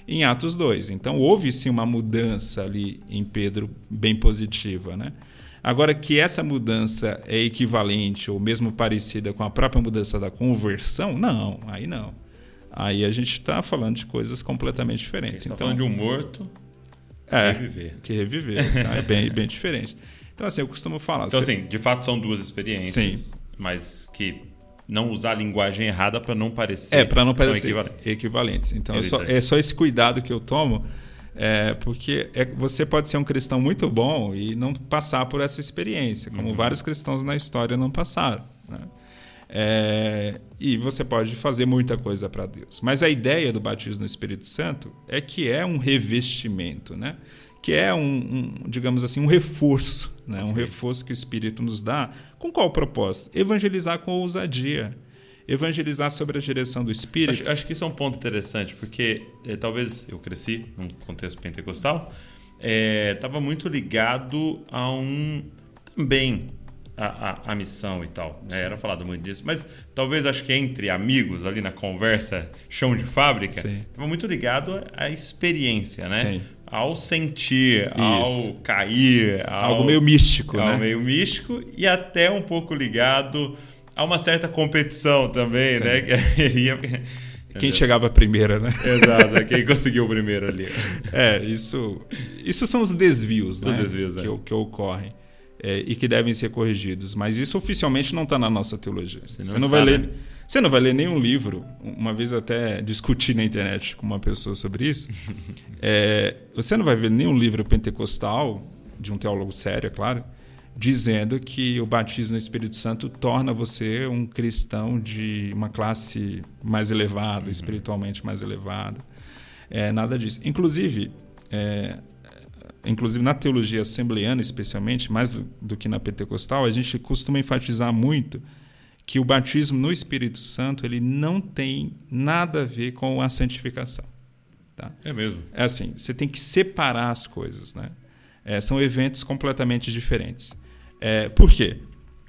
em Atos 2. Então houve sim uma mudança ali em Pedro bem positiva, né? Agora que essa mudança é equivalente ou mesmo parecida com a própria mudança da conversão, não, aí não. Aí a gente está falando de coisas completamente diferentes. Você então, falando de um morto é, reviver. que reviver, tá? é bem, bem diferente. Então assim, eu costumo falar. Então, você- assim, de fato são duas experiências, Sim. mas que não usar a linguagem errada para não parecer É, para não que parecer equivalentes. equivalentes. Então, é só, é só esse cuidado que eu tomo, é, porque é- você pode ser um cristão muito bom e não passar por essa experiência, Uhum. como vários cristãos na história não passaram. né? É, e você pode fazer muita coisa para Deus. Mas a ideia do batismo no Espírito Santo é que é um revestimento, né? que é um, um, digamos assim, um reforço, né? um reforço que o Espírito nos dá. Com qual propósito? Evangelizar com ousadia. Evangelizar sobre a direção do Espírito. Acho, acho que isso é um ponto interessante, porque eh, talvez eu cresci num contexto pentecostal, estava muito ligado a um também a, a, a missão e tal. né? Era falado muito disso, mas talvez acho que entre amigos ali na conversa chão de fábrica, estava muito ligado à- experiência, né? Sim. ao sentir, ao cair, ao, Algo meio místico, ao né? meio místico e até um pouco ligado a uma certa competição também, Sim. né? Quem chegava primeiro, né? Exato, quem conseguiu o primeiro ali. É, isso, isso são os desvios, né? desvios, que, é. que ocorrem é, e que devem ser corrigidos. Mas isso oficialmente não está na nossa teologia. Você não não, vai ler, né? você não vai ler nenhum livro. Uma vez até discuti na internet com uma pessoa sobre isso. É, você não vai ver nenhum livro pentecostal de um teólogo sério, é claro, dizendo que o batismo no Espírito Santo torna você um cristão de uma classe mais elevada, espiritualmente mais elevada. É, nada disso. Inclusive, é, inclusive na teologia assembleana, especialmente, mais do, do que na pentecostal, a gente costuma enfatizar muito que o batismo no Espírito Santo ele não tem nada a ver com a santificação. Tá? É mesmo. É assim, você tem que separar as coisas, né? É, são eventos completamente diferentes. É, por quê?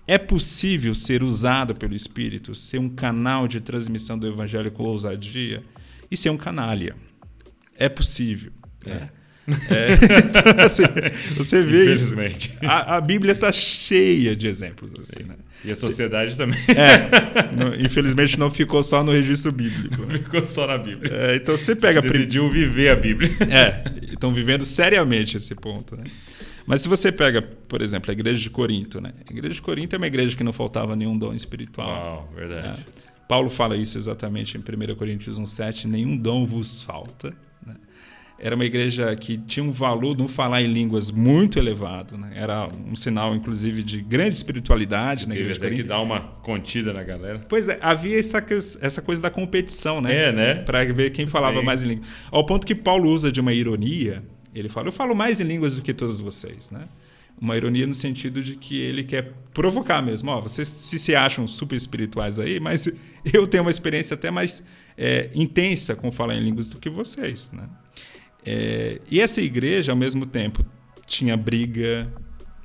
É possível ser usado pelo Espírito, ser um canal de transmissão do Evangelho com ousadia e ser um canalha. É possível. né? É, então, assim, você vê isso. A, a Bíblia está cheia de exemplos assim, né? E a sociedade também É, não- infelizmente não ficou só no registro bíblico. né? ficou só na Bíblia. É, então você pega a Decidiu viver a Bíblia. É, estão vivendo seriamente esse ponto. Né? Mas se você pega, por exemplo, a igreja de Corinto, né? A igreja de Corinto é uma igreja que não faltava nenhum dom espiritual. Uau, verdade. É. Paulo fala isso exatamente em 1 Coríntios 1,7: nenhum dom vos falta. Né? Era uma igreja que tinha um valor no falar em línguas muito elevado. né? Era um sinal, inclusive, de grande espiritualidade na Teve igreja de até que dar uma contida na galera. Pois é, havia essa, essa coisa da competição, né? É, né? Para ver quem falava Sim. mais em língua. Ao ponto que Paulo usa de uma ironia. Ele fala: Eu falo mais em línguas do que todos vocês, né? Uma ironia no sentido de que ele quer provocar mesmo. Ó, vocês se, se acham super espirituais aí, mas eu tenho uma experiência até mais é, intensa com falar em línguas do que vocês, né? É, e essa igreja, ao mesmo tempo, tinha briga,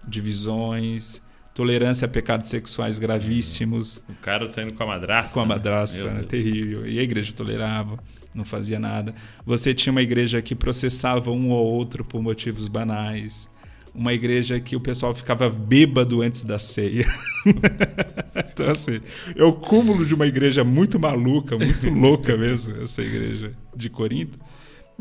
divisões, tolerância a pecados sexuais gravíssimos O cara saindo com a madrasta. com a né? madrasta, Meu né? Deus. terrível. E a igreja tolerava, não fazia nada. Você tinha uma igreja que processava um ou outro por motivos banais. Uma igreja que o pessoal ficava bêbado antes da ceia. então, assim, é o cúmulo de uma igreja muito maluca, muito louca mesmo, essa igreja de Corinto.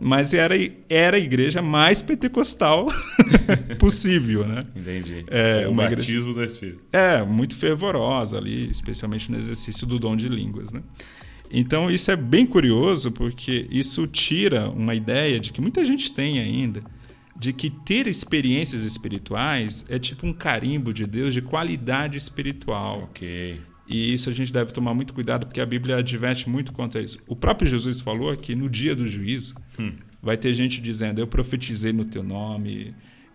Mas era, era a igreja mais pentecostal possível, né? Entendi. É, o uma igreja- batismo do Espírito. É, muito fervorosa ali, especialmente no exercício do dom de línguas, né? Então isso é bem curioso porque isso tira uma ideia de que muita gente tem ainda de que ter experiências espirituais é tipo um carimbo de Deus de qualidade espiritual. Ok. E isso a gente deve tomar muito cuidado porque a Bíblia adverte muito quanto a isso. O próprio Jesus falou que no dia do juízo vai ter gente dizendo: Eu profetizei no teu nome,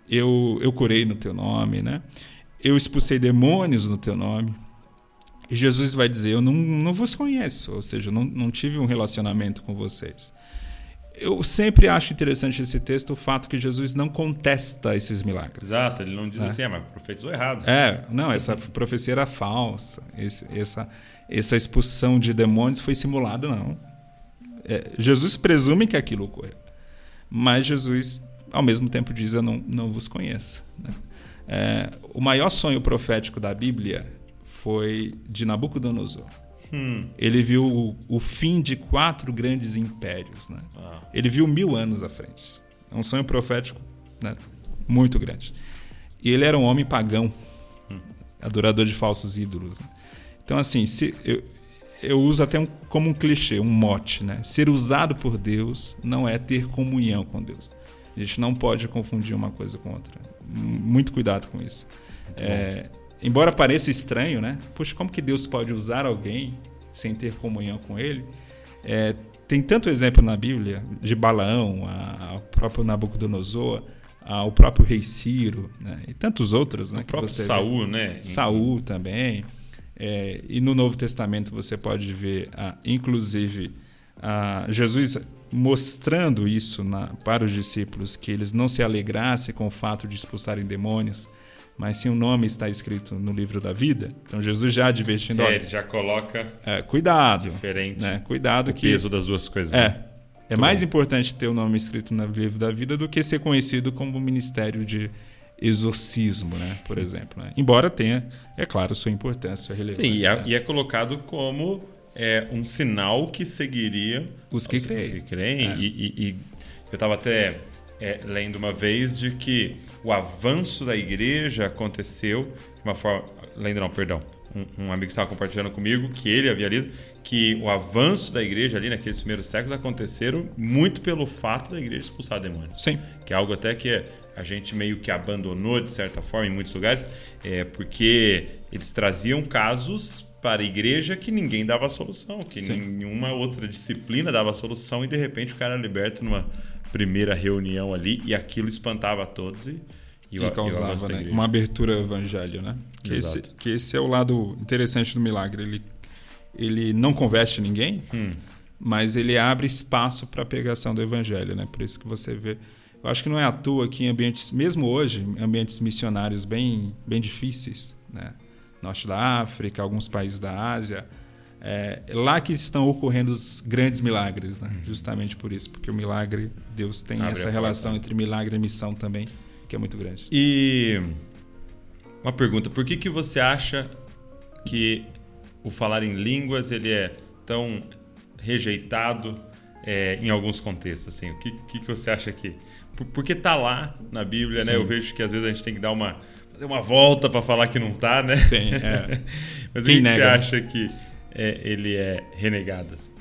eu, eu curei no teu nome, né? Eu expulsei demônios no teu nome. E Jesus vai dizer: Eu não, não vos conheço, ou seja, eu não, não tive um relacionamento com vocês. Eu sempre acho interessante esse texto o fato que Jesus não contesta esses milagres. Exato, ele não diz assim, ah, mas profetizou errado. É, não, essa profecia era falsa. Esse- essa, essa expulsão de demônios foi simulada, não. É, Jesus presume que aquilo ocorreu. Mas Jesus, ao mesmo tempo, diz: Eu não, não vos conheço. né? É, o maior sonho profético da Bíblia foi de Nabucodonosor. Hum. Ele viu o, o fim de quatro grandes impérios. Né? Ah. Ele viu mil anos à frente. É um sonho profético né? muito grande. E ele era um homem pagão, adorador de falsos ídolos. né? Então, assim, se, eu, eu uso até um, como um clichê, um mote. Né? Ser usado por Deus não é ter comunhão com Deus. A gente não pode confundir uma coisa com outra. Muito cuidado com isso. É, embora pareça estranho, né? Poxa, como que Deus pode usar alguém sem ter comunhão com Ele? É, tem tanto exemplo na Bíblia de Balaão, a- ao próprio Nabucodonosor, ao próprio rei Ciro, né? e tantos outros, né? O próprio você vê. Saul, né? Saul também. É, e no Novo Testamento você pode ver, ah, inclusive, ah, Jesus mostrando isso na- para os discípulos, que eles não se alegrassem com o fato de expulsarem demônios, mas sim o nome está escrito no livro da vida. Então Jesus já advertindo, É, ele já coloca é, cuidado, diferente né? Cuidado o que peso das duas coisas. é. É mais importante ter o nome escrito no livro da vida do que ser conhecido como ministério de exorcismo, né? Por exemplo. Né? Embora tenha, é claro, sua importância, sua relevância. Sim, e é, né? e é colocado como é, um sinal que seguiria Os que creem. os que creem. É. E, e- e eu estava até é, lendo uma vez de que o avanço da igreja aconteceu de uma forma. Lendo não, perdão. Um, um amigo estava compartilhando comigo que ele havia lido que o avanço da igreja ali naqueles primeiros séculos aconteceram muito pelo fato da igreja expulsar demônios Sim. que é algo até que a gente meio que abandonou de certa forma em muitos lugares, é porque eles traziam casos para a igreja que ninguém dava solução, que Sim. nenhuma outra disciplina dava solução e de repente o cara era liberto numa primeira reunião ali e aquilo espantava a todos e, e, e E causava da né, uma abertura ao evangelho, né? Que esse, que esse é o lado interessante do milagre. Ele, ele não converte ninguém, Hum. mas ele abre espaço para a pregação do evangelho, né? Por isso que você vê. Eu acho que não é à toa que em ambientes, mesmo hoje, ambientes missionários bem, bem difíceis, né? Norte da África, alguns países da Ásia, é lá que estão ocorrendo os grandes milagres, né? Justamente por isso, porque o milagre, Deus tem Uhum. Abre essa relação entre milagre e missão também, que é muito grande. E uma pergunta, por que que você acha que o falar em línguas ele é tão rejeitado é, em alguns contextos? Assim, o que, que, que você acha que... Por, porque tá lá na Bíblia, né? Sim. Eu vejo que às vezes a gente tem que dar uma... fazer uma volta para falar que não tá, né? Sim, é. Mas o Quem que, que você nega? acha que é, ele é renegado? Assim?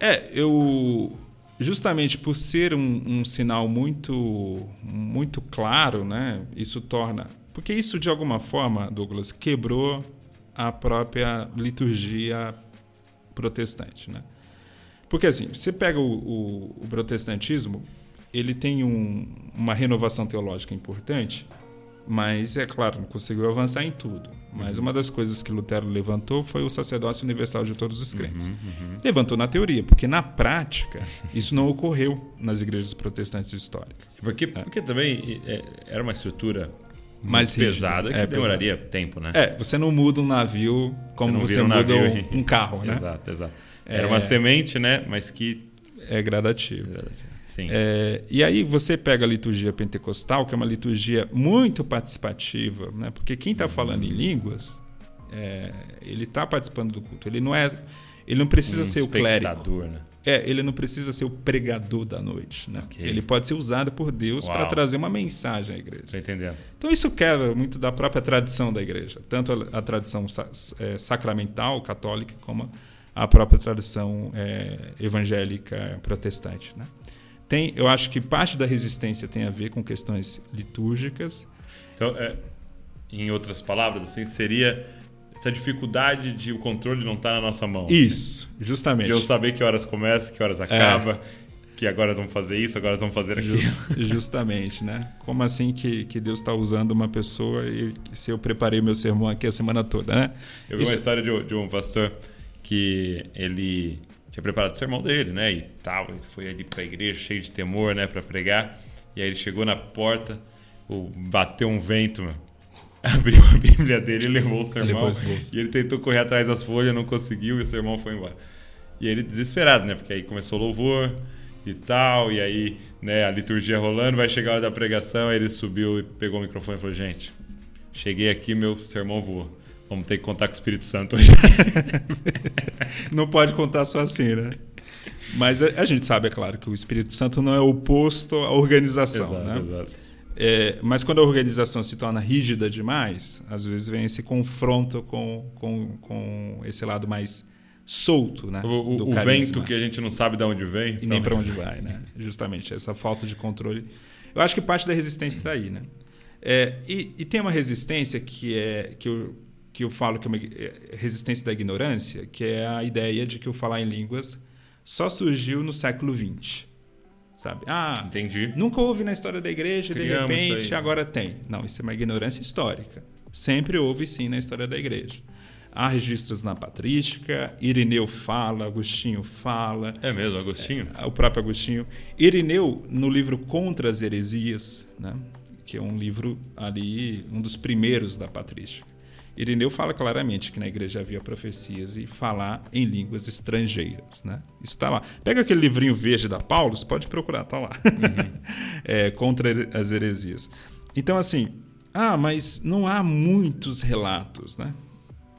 É, eu justamente por ser um, um sinal muito muito claro, né? Isso torna porque isso de alguma forma, Douglas, quebrou a própria liturgia protestante, né? Porque assim, você pega o, o- o protestantismo, ele tem um- uma renovação teológica importante, mas é claro, não conseguiu avançar em tudo. Mas uma das coisas que Lutero levantou foi o sacerdócio universal de todos os crentes. Levantou na teoria, porque na prática isso não ocorreu nas igrejas protestantes históricas. Porque, porque também é, era uma estrutura Mais pesada que é, demoraria tempo, né? É, você não muda um navio como você, vira um muda navio um, carro, né? Exato, exato. Era É. uma semente, né? Mas que. É gradativo. Sim. É, e aí você pega a liturgia pentecostal, que é uma liturgia muito participativa, né? porque quem está falando em línguas, é, ele está participando do culto. Ele não é, ele não precisa Um ser o clérigo. né? É, ele não precisa ser o pregador da noite. Né? Ok. Ele pode ser usado por Deus para trazer uma mensagem à igreja. Tô entendendo. Então isso quebra muito da própria tradição da igreja, tanto a, a tradição é, sacramental católica como a própria tradição é, evangélica protestante. Né? Tem, eu acho que parte da resistência tem a ver com questões litúrgicas. Então, é, em outras palavras, assim, seria essa dificuldade de o controle não estar na nossa mão. Isso, justamente. De eu saber que horas começa, que horas É. acaba, que agora vamos fazer isso, agora vamos fazer aquilo. Jus- justamente, né? Como assim que, que Deus está usando uma pessoa e se eu preparei meu sermão aqui a semana toda, né? Eu vi Isso- uma história de, de um pastor que ele tinha preparado o sermão dele, né? E tal, ele foi ali pra igreja cheio de temor, né, Pra pregar. E aí ele chegou na porta, o, bateu um vento, meu. Abriu a Bíblia dele e levou o sermão. Levou e ele tentou correr atrás das folhas, não conseguiu e o sermão foi embora. E ele desesperado, né? Porque aí começou o louvor e tal, e aí, né, a liturgia rolando, vai chegar a hora da pregação, aí ele subiu e pegou o microfone e falou: "Gente, cheguei aqui, meu sermão voou. Vamos ter que contar com o Espírito Santo hoje." Não pode contar só assim, né? Mas a, gente sabe, é claro, que o Espírito Santo não é oposto à organização, exato, né? exato. É, mas quando a organização se torna rígida demais, às vezes vem esse confronto com, com, com esse lado mais solto, né? O, o- vento que a gente não sabe de onde vem. E nem então- para onde vai, né? Justamente, essa falta de controle. Eu acho que parte da resistência está aí, né? É, e, e tem uma resistência que é que eu, que eu falo que é uma é, resistência da ignorância, que é a ideia de que o falar em línguas só surgiu no século XX. Sabe? Ah, Entendi. nunca houve na história da igreja, Criamos de repente agora tem. Não, isso é uma ignorância histórica. Sempre houve sim na história da igreja. Há registros na patrística, Irineu fala, Agostinho fala, É mesmo, Agostinho? o próprio Agostinho. Irineu, no livro Contra as Heresias, né, que é um livro ali, um dos primeiros da patrística, Irineu fala claramente que na igreja havia profecias e falar em línguas estrangeiras. Né? Isso está lá. Pega aquele livrinho verde da Paulo, você pode procurar, está lá. Uhum. é, contra as heresias. Então, assim, ah, mas não há muitos relatos. Né?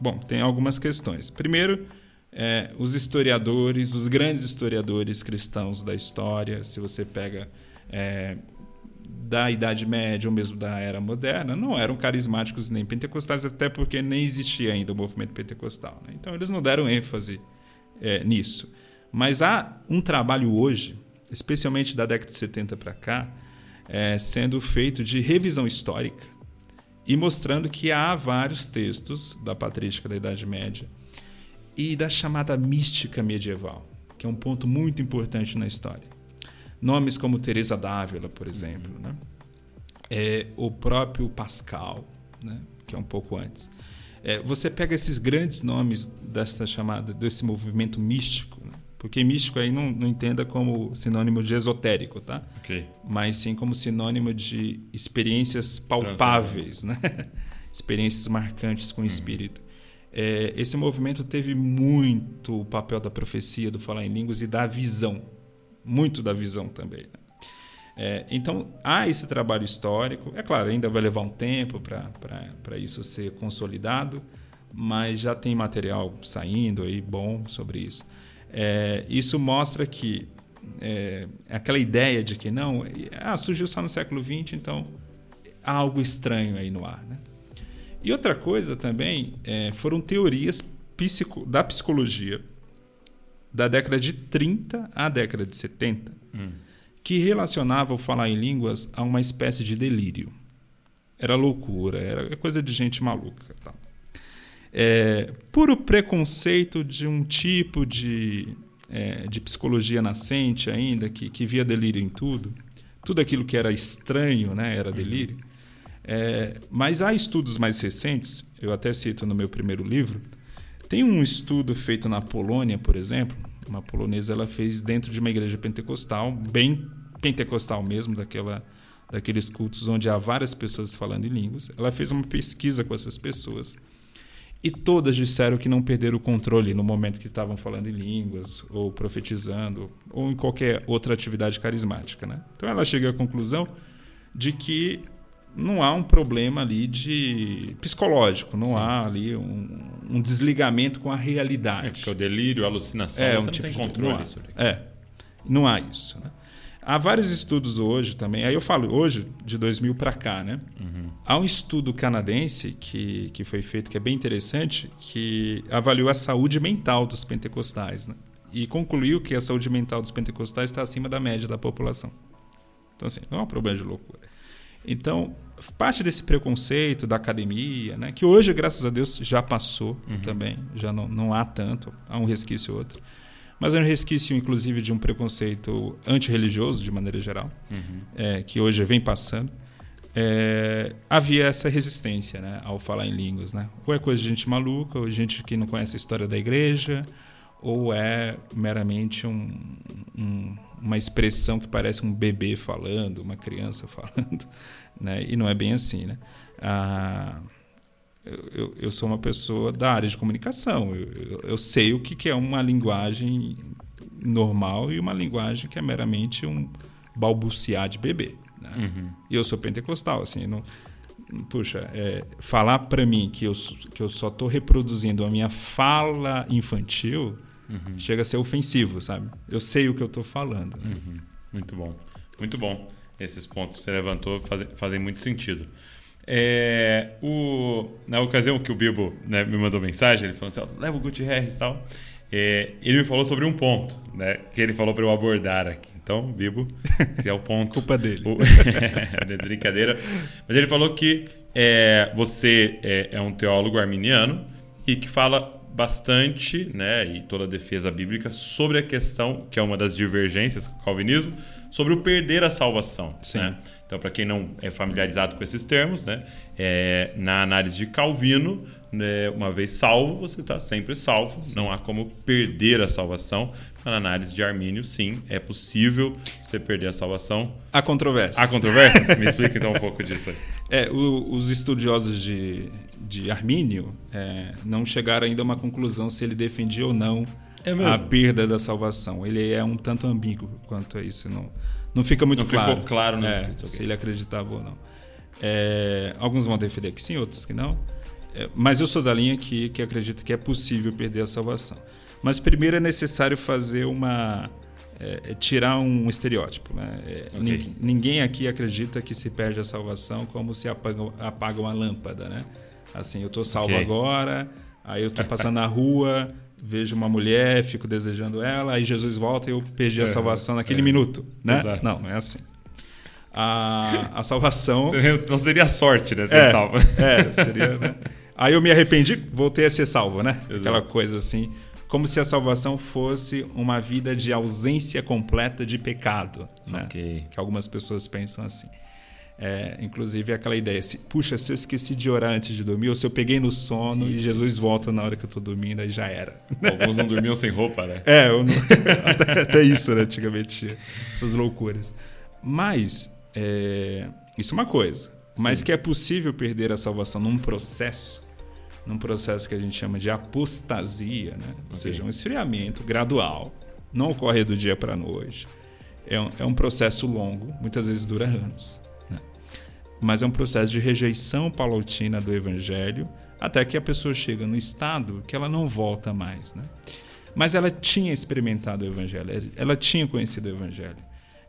Bom, tem algumas questões. Primeiro, é, os historiadores, os grandes historiadores cristãos da história, se você pega é, da Idade Média ou mesmo da Era Moderna não eram carismáticos nem pentecostais, até porque nem existia ainda o movimento pentecostal. Né? Então eles não deram ênfase é, nisso. Mas há um trabalho hoje, especialmente da década de 70 para cá, é, sendo feito de revisão histórica e mostrando que há vários textos da patrística da Idade Média e da chamada mística medieval, que é um ponto muito importante na história. Nomes como Teresa d'Ávila, por exemplo, né? É, o próprio Pascal, né? que é um pouco antes. É, você pega esses grandes nomes dessa chamada desse movimento místico, né? porque místico aí não, não, entenda como sinônimo de esotérico, tá? Okay. Mas sim como sinônimo de experiências palpáveis, né? experiências marcantes com o uhum. espírito. É, esse movimento teve muito o papel da profecia, do falar em línguas e da visão muito da visão também. Né? É, então, há esse trabalho histórico. É claro, ainda vai levar um tempo para isso ser consolidado, mas já tem material saindo aí bom sobre isso. É, isso mostra que é, aquela ideia de que não, ah, surgiu só no século XX, então há algo estranho aí no ar. Né? E outra coisa também é, foram teorias psico, da psicologia da década de 30 à década de 70, hum. que relacionava o falar em línguas a uma espécie de delírio. Era loucura, era coisa de gente maluca. É, puro preconceito de um tipo de, é, de psicologia nascente ainda, que, que via delírio em tudo. Tudo aquilo que era estranho né, era uhum. delírio. É, mas há estudos mais recentes, eu até cito no meu primeiro livro, tem um estudo feito na Polônia, por exemplo, uma polonesa ela fez dentro de uma igreja pentecostal, bem pentecostal mesmo, daquela daqueles cultos onde há várias pessoas falando em línguas. Ela fez uma pesquisa com essas pessoas e todas disseram que não perderam o controle no momento que estavam falando em línguas ou profetizando ou em qualquer outra atividade carismática, né? Então ela chega à conclusão de que não há um problema ali de psicológico, não Sim. há ali um, um, desligamento com a realidade. É porque o delírio, a alucinação, é, um tipo não tem controle não sobre É, não há isso. Né? Há vários estudos hoje também, aí eu falo hoje, de 2000 para cá, né? Uhum. Há um estudo canadense que, que foi feito, que é bem interessante, que avaliou a saúde mental dos pentecostais, né? E concluiu que a saúde mental dos pentecostais está acima da média da população. Então, assim, não é um problema de loucura. Então, parte desse preconceito da academia, né, que hoje, graças a Deus, já passou uhum. também, já não, não há tanto, há um resquício ou outro. Mas é um resquício, inclusive, de um preconceito antirreligioso, de maneira geral, uhum. é, que hoje vem passando. É, havia essa resistência né, ao falar em línguas. Né? Ou é coisa de gente maluca, ou gente que não conhece a história da igreja, ou é meramente um, um, uma expressão que parece um bebê falando, uma criança falando, né? E não é bem assim, né? Ah, eu, eu, sou uma pessoa da área de comunicação. Eu, eu, eu sei o que, é uma linguagem normal e uma linguagem que é meramente um balbuciar de bebê. Né? Uhum. E eu sou pentecostal, assim, não, puxa, é, falar para mim que eu, que eu só estou reproduzindo a minha fala infantil Uhum. Chega a ser ofensivo, sabe? Eu sei o que eu estou falando. Uhum. Muito bom. Muito bom. Esses pontos que você levantou fazem, fazem muito sentido. É, o, na ocasião que o Bibo né, me mandou mensagem, ele falou assim: leva o Gutierrez e tal. É, ele me falou sobre um ponto, né? Que ele falou para eu abordar aqui. Então, Bibo, que é o ponto. Culpa dele. O, é brincadeira. Mas ele falou que é, você é, é um teólogo arminiano e que fala bastante, né, e toda a defesa bíblica sobre a questão, que é uma das divergências com o calvinismo, sobre o perder a salvação. Sim. Né? Então, para quem não é familiarizado com esses termos, né, é, na análise de Calvino, né, uma vez salvo, você está sempre salvo. Sim. Não há como perder a salvação. Na análise de Armínio, sim, é possível você perder a salvação. Há controvérsias. Há controvérsias? Me explica então um pouco disso aí. É, o, os estudiosos de, de Armínio é, não chegaram ainda a uma conclusão se ele defendia ou não é a perda da salvação. Ele é um tanto ambíguo quanto a isso. Não, não fica muito não claro. ficou claro no é, escrito. Se ele acreditava ou não. É, alguns vão defender que sim, outros que não. É, mas eu sou da linha que, que acredita que é possível perder a salvação. Mas primeiro é necessário fazer uma. É, é tirar um estereótipo. Né? É, Ok. ninguém, ninguém aqui acredita que se perde a salvação como se apaga, apaga uma lâmpada. Né? Assim, eu estou salvo Ok. agora, aí eu estou passando na rua, vejo uma mulher, fico desejando ela, aí Jesus volta e eu perdi a salvação naquele é. minuto. Né? Exato. Não, não é assim. A, a salvação. Não seria sorte, né? Ser É, salvo. é, seria, né? Aí eu me arrependi, voltei a ser salvo, né? Exato. Aquela coisa assim. Como se a salvação fosse uma vida de ausência completa de pecado. Né? Ok. Que algumas pessoas pensam assim. É, inclusive aquela ideia assim, puxa, se eu esqueci de orar antes de dormir, ou se eu peguei no sono e Jesus volta na hora que eu tô dormindo, aí já era. Alguns não dormiam sem roupa, né? É, não- até, até isso, né? Antigamente tinha essas loucuras. Mas, é, isso é uma coisa. Mas que é possível perder a salvação num processo, num processo que a gente chama de apostasia, né? Ou seja, um esfriamento gradual, não ocorre do dia para a noite. É um, é um processo longo, muitas vezes dura anos. Mas é um processo de rejeição paulatina do evangelho, até que a pessoa chega no estado que ela não volta mais, né? Mas ela tinha experimentado o evangelho, ela tinha conhecido o evangelho.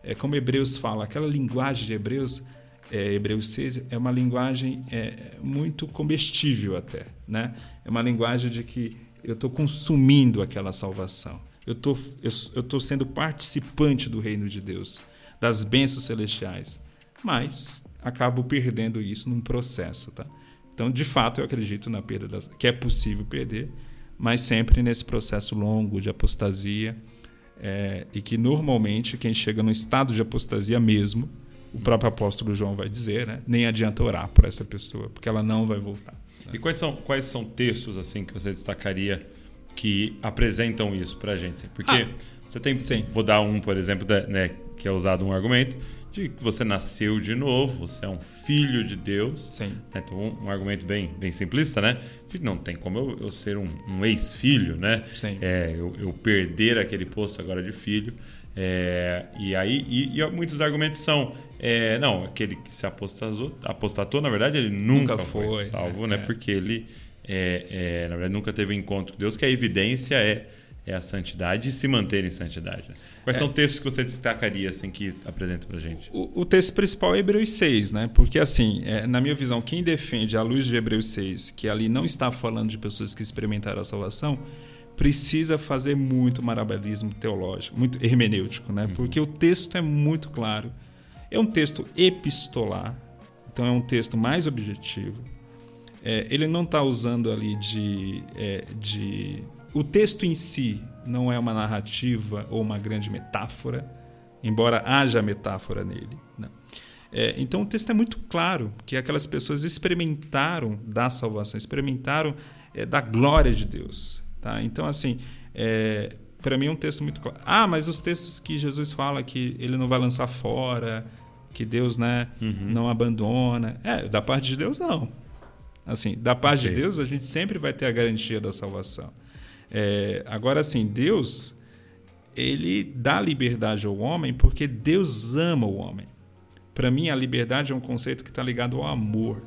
É como Hebreus fala, aquela linguagem de Hebreus, é, Hebreus 6, é uma linguagem é, muito comestível até, né? É uma linguagem de que eu estou consumindo aquela salvação. Eu estou tô sendo participante do reino de Deus, das bênçãos celestiais. Mas acabo perdendo isso num processo, tá? Então, de fato, eu acredito na perda das, que é possível perder, mas sempre nesse processo longo de apostasia é, e que normalmente quem chega no estado de apostasia mesmo, o próprio apóstolo João vai dizer, né? Nem adianta orar por essa pessoa, porque ela não vai voltar. E quais são, quais são textos assim que você destacaria que apresentam isso pra gente? Porque Ah, você tem. sim. Vou dar um, por exemplo, da- né, que é usado um argumento de que você nasceu de novo, você é um filho de Deus. Sim. né? Então, um, um argumento bem, bem simplista, né? De não tem como eu, eu ser um, um ex-filho, né? Sim. É, eu, eu perder aquele posto agora de filho. É, e aí, e, e muitos argumentos são: é, não, aquele que se apostatou, apostatou, na verdade, ele nunca, Nunca foi, foi, salvo, é, né? é. Porque ele, é, é, na verdade, nunca teve encontro com Deus, que a evidência é, é a santidade e se manter em santidade. né? Quais são textos que você destacaria assim que apresenta pra gente? O, o texto principal é Hebreus 6, né? Porque, assim, é, na minha visão, quem defende à luz de Hebreus 6 que ali não está falando de pessoas que experimentaram a salvação, precisa fazer muito marabelismo teológico, muito hermenêutico, né? Porque o texto é muito claro. É um texto epistolar, então é um texto mais objetivo. É, ele não está usando ali de, é, de. O texto em si não é uma narrativa ou uma grande metáfora, embora haja metáfora nele. Não. É, então o texto é muito claro que aquelas pessoas experimentaram da salvação, experimentaram é, da glória de Deus. Tá? Então, assim, é, para mim é um texto muito claro. Ah, mas os textos que Jesus fala que ele não vai lançar fora, que Deus né, não abandona. É, da parte de Deus, não. Assim, da parte Ok. de Deus, a gente sempre vai ter a garantia da salvação. É, agora, assim, Deus, ele dá liberdade ao homem porque Deus ama o homem. Para mim, a liberdade é um conceito que está ligado ao amor.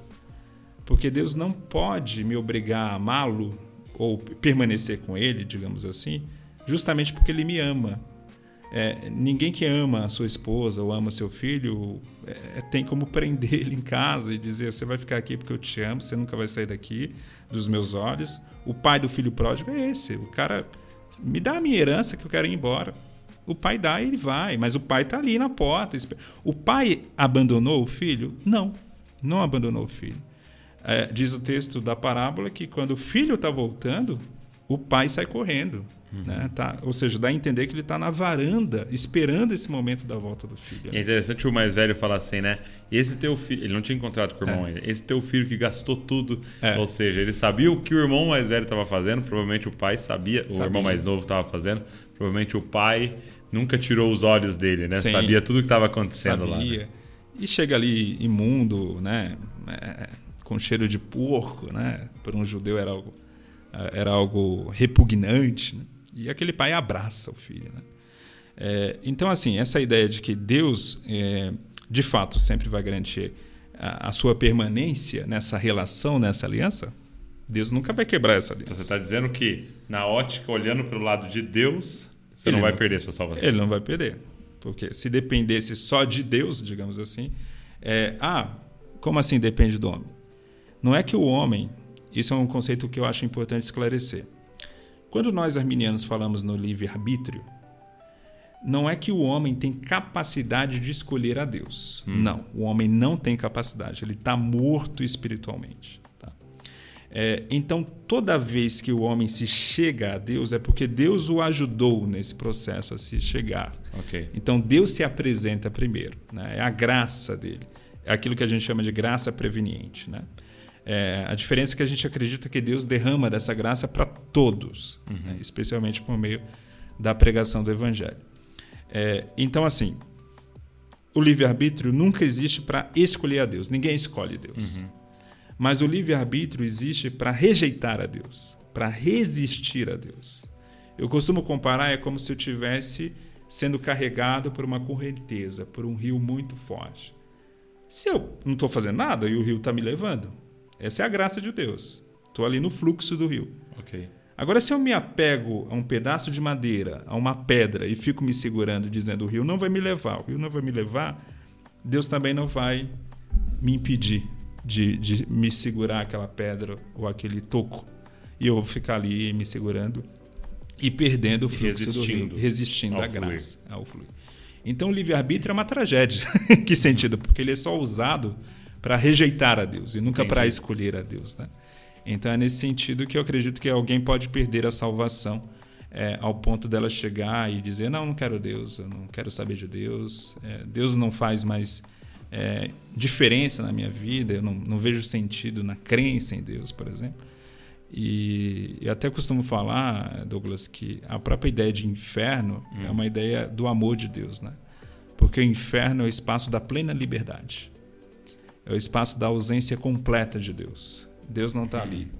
Porque Deus não pode me obrigar a amá-lo ou permanecer com ele, digamos assim, justamente porque ele me ama. É, ninguém que ama a sua esposa ou ama seu filho é, tem como prender ele em casa e dizer: você vai ficar aqui porque eu te amo, você nunca vai sair daqui dos meus olhos. O pai do filho pródigo é esse. O cara me dá a minha herança que eu quero ir embora. O pai dá e ele vai, mas o pai está ali na porta. O pai abandonou o filho? Não, não abandonou o filho. É, diz o texto da parábola que quando o filho está voltando, o pai sai correndo. Uhum. Né? Tá, ou seja, dá a entender que ele está na varanda, esperando esse momento da volta do filho. É interessante o mais velho falar assim, né? Esse teu filho. Ele não tinha encontrado com o irmão é. ainda. Esse teu filho que gastou tudo. É. Ou seja, ele sabia o que o irmão mais velho estava fazendo, provavelmente o pai sabia, sabia. o irmão mais novo estava fazendo, provavelmente o pai nunca tirou os olhos dele, né? Sim. Sabia tudo o que estava acontecendo sabia. lá. Né? E chega ali imundo, né? É, com cheiro de porco, né? Para um judeu era algo, era algo repugnante. Né? E aquele pai abraça o filho. Né? É, então, assim, essa ideia de que Deus, é, de fato, sempre vai garantir a, a, sua permanência nessa relação, nessa aliança, Deus nunca vai quebrar essa aliança. Então, você está dizendo que, na ótica, olhando para o lado de Deus, você ele não vai não, perder a sua salvação. Ele não vai perder. Porque se dependesse só de Deus, digamos assim, é, ah, como assim depende do homem? Não é que o homem, isso é um conceito que eu acho importante esclarecer. Quando nós arminianos falamos no livre-arbítrio, não é que o homem tem capacidade de escolher a Deus. Hum. Não, o homem não tem capacidade, ele está morto espiritualmente. Tá? É, então, toda vez que o homem se chega a Deus, é porque Deus o ajudou nesse processo a se chegar. Okay. Então, Deus se apresenta primeiro, né? é a graça dele. É aquilo que a gente chama de graça preveniente. Né? É, a diferença é que a gente acredita que Deus derrama dessa graça para todos, uhum. né? especialmente por meio da pregação do Evangelho. É, então, assim, o livre-arbítrio nunca existe para escolher a Deus. Ninguém escolhe Deus. Uhum. Mas o livre-arbítrio existe para rejeitar a Deus, para resistir a Deus. Eu costumo comparar, é como se eu tivesse sendo carregado por uma correnteza, por um rio muito forte. Se eu não estou fazendo nada e o rio está me levando, essa é a graça de Deus. Estou ali no fluxo do rio. Ok. Agora, se eu me apego a um pedaço de madeira, a uma pedra, e fico me segurando, dizendo o rio não vai me levar, o rio não vai me levar, Deus também não vai me impedir de, de me segurar aquela pedra ou aquele toco. E eu vou ficar ali me segurando e perdendo o fluxo resistindo, do rio, resistindo à graça, ao fluir. Então, o livre-arbítrio é uma tragédia. que sentido? Porque ele é só usado para rejeitar a Deus e nunca para escolher a Deus. Né? Então é nesse sentido que eu acredito que alguém pode perder a salvação é, ao ponto dela chegar e dizer: Não, não quero Deus, eu não quero saber de Deus, é, Deus não faz mais é, diferença na minha vida, eu não, não, vejo sentido na crença em Deus, por exemplo. E eu até costumo falar, Douglas, que a própria ideia de inferno hum. é uma ideia do amor de Deus, né? Porque o inferno é o espaço da plena liberdade é o espaço da ausência completa de Deus. Deus não está ali.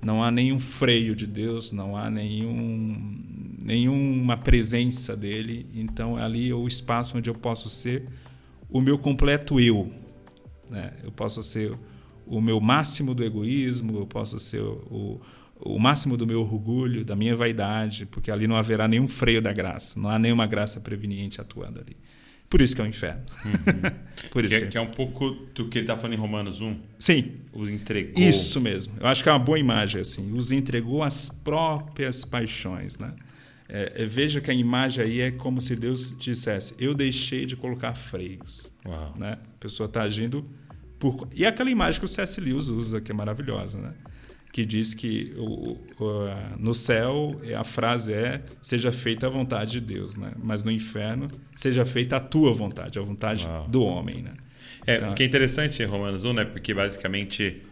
Não há nenhum freio de Deus, não há nenhum, nenhuma presença dele. Então, ali é o espaço onde eu posso ser o meu completo eu. Né? Eu posso ser o meu máximo do egoísmo, eu posso ser o, o máximo do meu orgulho, da minha vaidade, porque ali não haverá nenhum freio da graça, não há nenhuma graça preveniente atuando ali. Por isso que é o inferno. Uhum. Por isso que, é, que, é. que, é, um pouco do que ele está falando em Romanos 1. Sim. Os entregou. Isso mesmo. Eu acho que é uma boa imagem. assim. Os entregou às próprias paixões. Né? É, é, veja que a imagem aí é como se Deus dissesse: Eu deixei de colocar freios. Uau. Né? A pessoa está agindo por. E aquela imagem que o C.S. Lewis usa, que é maravilhosa. Né? Que diz que o, o, no céu a frase é seja feita a vontade de Deus, né? Mas no inferno seja feita a tua vontade, a vontade Uau. do homem, né? É, então, o que é interessante em Romanos 1, né? Porque basicamente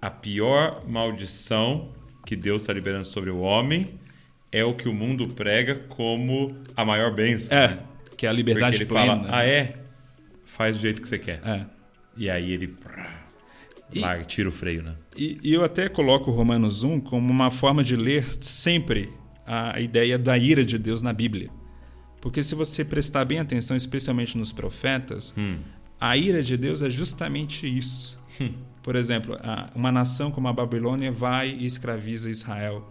a pior maldição que Deus está liberando sobre o homem é o que o mundo prega como a maior bênção. É, né? que é a liberdade Porque ele plena. Fala, ah, é? Faz do jeito que você quer. É. E aí ele e, Larga, tira o freio, né? E, e eu até coloco Romanos 1 como uma forma de ler sempre a ideia da ira de Deus na Bíblia. Porque se você prestar bem atenção, especialmente nos profetas, hum. a ira de Deus é justamente isso. Hum. Por exemplo, uma nação como a Babilônia vai e escraviza Israel.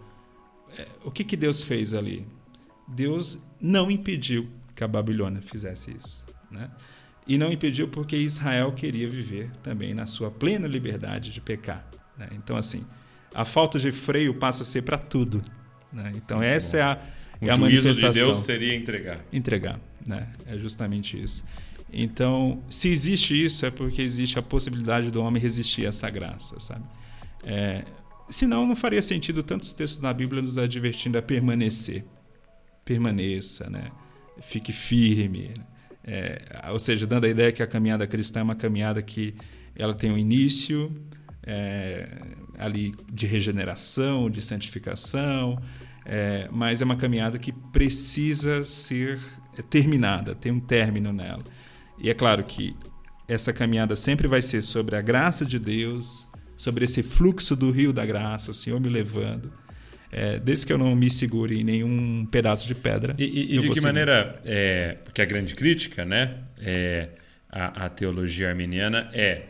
É, o que, que Deus fez ali? Deus não impediu que a Babilônia fizesse isso. Né? E não impediu porque Israel queria viver também na sua plena liberdade de pecar. Né? Então, assim, a falta de freio passa a ser para tudo. Né? Então, Muito essa bom. é a, é a manifestação. de Deus seria entregar. Entregar, né? É justamente isso. Então, se existe isso, é porque existe a possibilidade do homem resistir a essa graça, sabe? É, senão não faria sentido tantos textos na Bíblia nos advertindo a permanecer. Permaneça, né? Fique firme. É, ou seja, dando a ideia que a caminhada cristã é uma caminhada que ela tem um início é, ali de regeneração, de santificação, é, mas é uma caminhada que precisa ser terminada, tem um término nela. E é claro que essa caminhada sempre vai ser sobre a graça de Deus, sobre esse fluxo do rio da graça, o Senhor me levando. É, desde que eu não me segure em nenhum pedaço de pedra. E, e, de que seguir. maneira, é, porque a grande crítica, né, é, a, a, teologia arminiana é,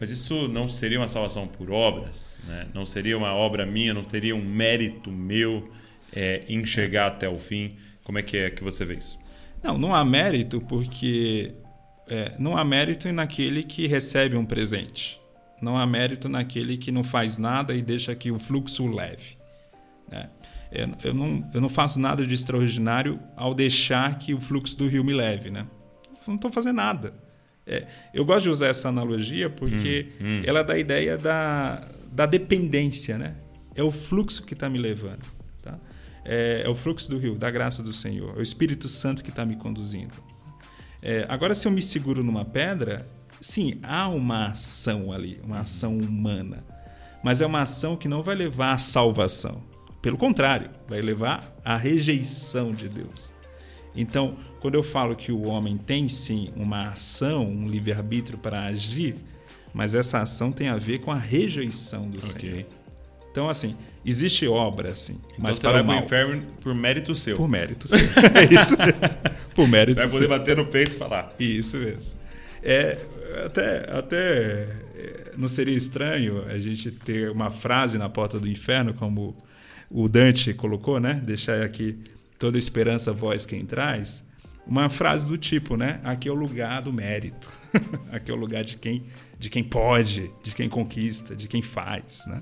mas isso não seria uma salvação por obras, né? não seria uma obra minha, não teria um mérito meu é, em chegar até o fim. Como é que é que você vê isso? Não, não há mérito porque é, não há mérito naquele que recebe um presente. Não há mérito naquele que não faz nada e deixa que o fluxo leve. Né? Eu, eu, não, eu não faço nada de extraordinário ao deixar que o fluxo do rio me leve. Né? Eu não estou fazendo nada. É, eu gosto de usar essa analogia porque hum, hum. ela dá a ideia da, da dependência. Né? É o fluxo que está me levando. Tá? É, é, o fluxo do rio, da graça do Senhor. É o Espírito Santo que está me conduzindo. É, agora, se eu me seguro numa pedra, sim, há uma ação ali, uma ação humana. Mas é uma ação que não vai levar à salvação. Pelo contrário, vai levar à rejeição de Deus. Então, quando eu falo que o homem tem sim uma ação, um livre-arbítrio para agir, mas essa ação tem a ver com a rejeição do okay. Senhor. Então, assim, existe obra, assim. Então mas você para vai o inferno por mérito seu. Por mérito seu. é isso mesmo. Por mérito Você vai poder seu. bater no peito e falar. Isso mesmo. É, até, até é, não seria estranho a gente ter uma frase na porta do inferno, como o Dante colocou, né? Deixar aqui toda esperança voz quem traz. Uma frase do tipo, né? Aqui é o lugar do mérito. aqui é o lugar de quem, de quem pode, de quem conquista, de quem faz, né?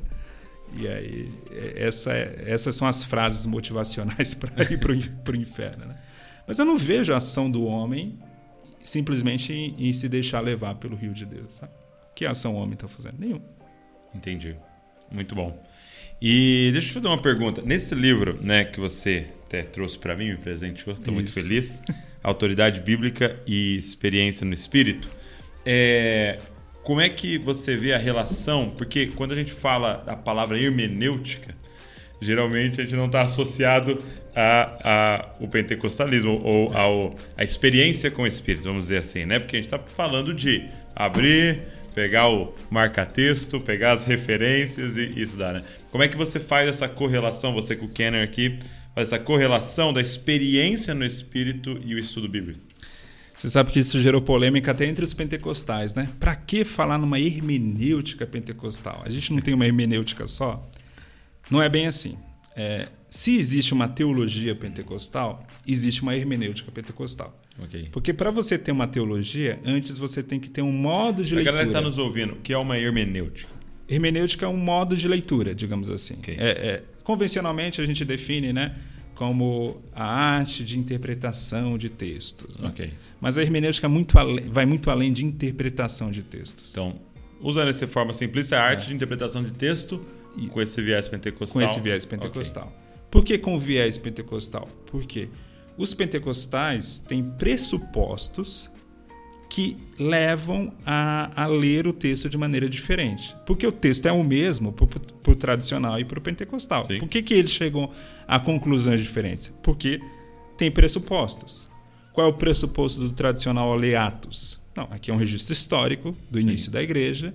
E aí, é, essa, é, essas são as frases motivacionais para ir para o inferno. Né? Mas eu não vejo a ação do homem simplesmente em, em se deixar levar pelo rio de Deus. Sabe? Que ação o homem está fazendo? Nenhum. Entendi. Muito bom. E deixa eu te fazer uma pergunta. Nesse livro né, que você até trouxe para mim, me presenteou, estou muito feliz. Autoridade Bíblica e Experiência no Espírito. É, como é que você vê a relação? Porque quando a gente fala a palavra hermenêutica, geralmente a gente não está associado a, a, o pentecostalismo ou ao, a experiência com o Espírito, vamos dizer assim, né? Porque a gente está falando de abrir, pegar o marca-texto, pegar as referências e, estudar, né? Como é que você faz essa correlação, você com o Kenner aqui, faz essa correlação da experiência no Espírito e o estudo bíblico? Você sabe que isso gerou polêmica até entre os pentecostais, né? Para que falar numa hermenêutica pentecostal? A gente não tem uma hermenêutica só? Não é bem assim. É, se existe uma teologia pentecostal, existe uma hermenêutica pentecostal. Okay. Porque para você ter uma teologia, antes você tem que ter um modo de leitura. A galera está nos ouvindo, o que é uma hermenêutica? Hermenêutica é um modo de leitura, digamos assim. Okay. É, é, convencionalmente a gente define, né? como a arte de interpretação de textos. Né? Okay. Mas a hermenêutica é muito além, vai muito além de interpretação de textos. Então, usando essa forma simplista, a arte é. de interpretação de texto com esse viés pentecostal. Com esse viés pentecostal. Okay. Por que com viés pentecostal? Porque os pentecostais têm pressupostos que levam a, a, ler o texto de maneira diferente. Porque o texto é o mesmo para o tradicional e para o pentecostal. Sim. Por que, que eles chegam a conclusões diferentes? Porque tem pressupostos. Qual é o pressuposto do tradicional ler Atos? Não, aqui é um registro histórico do início Sim. da igreja.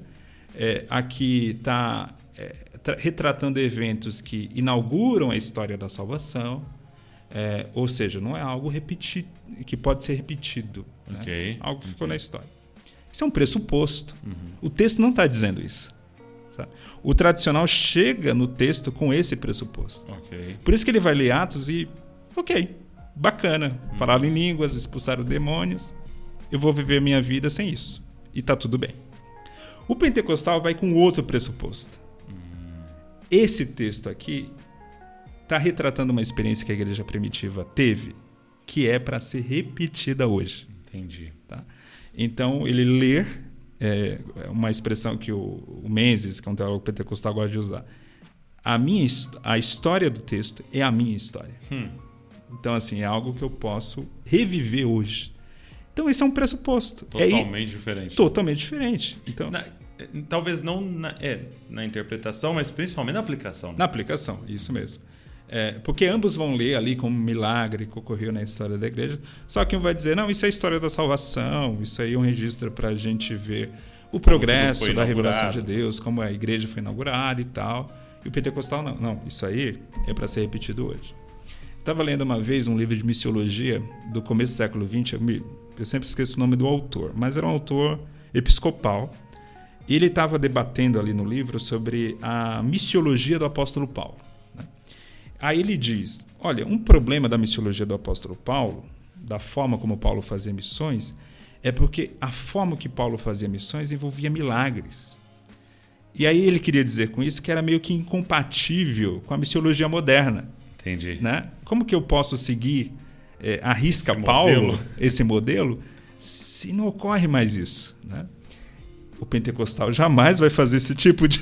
É, aqui está é, retratando eventos que inauguram a história da salvação. É, ou seja, não é algo repetido, que pode ser repetido. Né? Okay. Algo que okay. ficou na história. Isso é um pressuposto. Uhum. O texto não está dizendo isso. Sabe? O tradicional chega no texto com esse pressuposto. Okay. Por isso que ele vai ler Atos e, ok, bacana, uhum. falaram em línguas, expulsaram demônios, eu vou viver minha vida sem isso. E está tudo bem. O pentecostal vai com outro pressuposto. Uhum. Esse texto aqui está retratando uma experiência que a igreja primitiva teve, que é para ser repetida hoje. Entendi. Tá? Então, ele ler, é uma expressão que o, o Menzies, que é um teólogo pentecostal, gosta de usar, a minha a história do texto é a minha história. Hum. Então, assim, é algo que eu posso reviver hoje. Então, esse é um pressuposto. É Totalmente diferente. totalmente diferente. Então, Na- eh, talvez não na, é, na interpretação, mas principalmente na aplicação. né? na aplicação, isso mesmo. É, porque ambos vão ler ali como um milagre que ocorreu na história da igreja. Só que um vai dizer, não, isso é a história da salvação, isso aí é um registro para a gente ver o progresso da revelação de Deus, como a igreja foi inaugurada e tal. E o pentecostal, não. Não, isso aí é para ser repetido hoje. Estava lendo uma vez um livro de missiologia do começo do século XX. Eu, me- eu sempre esqueço o nome do autor, mas era um autor episcopal. E ele estava debatendo ali no livro sobre a missiologia do apóstolo Paulo. Aí ele diz: olha, um problema da missiologia do apóstolo Paulo, da forma como Paulo fazia missões, é porque a forma que Paulo fazia missões envolvia milagres. E aí ele queria dizer com isso que era meio que incompatível com a missiologia moderna Entendi. né? Como que eu posso seguir é, a risca Esse Paulo, modelo. esse modelo, se não ocorre mais isso, né? O pentecostal jamais vai fazer esse tipo de,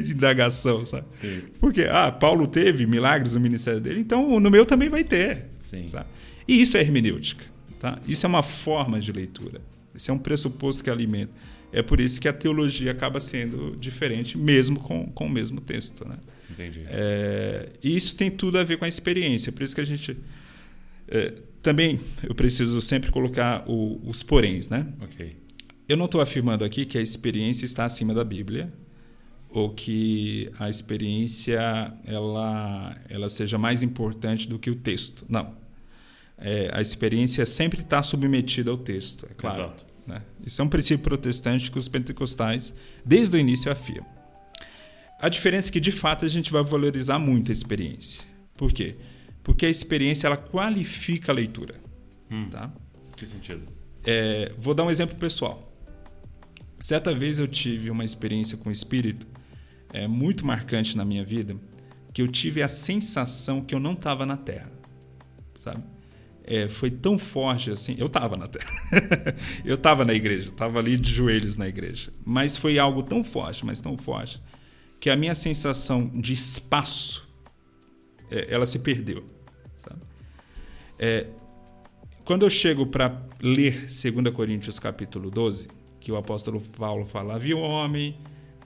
de indagação, sabe? Sim. Porque, ah, Paulo teve milagres no ministério dele, então no meu também vai ter. Sim. sabe? E isso é hermenêutica, tá? Isso é uma forma de leitura. Isso é um pressuposto que alimenta. É por isso que a teologia acaba sendo diferente, mesmo com, com o mesmo texto, né? Entendi. É, e isso tem tudo a ver com a experiência. Por isso que a gente. é, também eu preciso sempre colocar o- os poréns, né? Ok. Eu não estou afirmando aqui que a experiência está acima da Bíblia ou que a experiência ela, ela seja mais importante do que o texto. Não. É, a experiência sempre está submetida ao texto, é claro. Exato. né? Isso é um princípio protestante que os pentecostais, desde o início, afirmam. A diferença é que, de fato, a gente vai valorizar muito a experiência. Por quê? Porque a experiência ela qualifica a leitura. Hum. Tá? Que sentido? É, vou dar um exemplo pessoal. Certa vez eu tive uma experiência com o espírito é, muito marcante na minha vida, que eu tive a sensação que eu não estava na Terra, sabe? É, foi tão forte assim. Eu estava na Terra, eu estava na igreja, estava ali de joelhos na igreja, mas foi algo tão forte, mas tão forte, que a minha sensação de espaço, é, ela se perdeu, sabe? É, quando eu chego para ler 2 Coríntios capítulo 12, que o apóstolo Paulo fala, havia um homem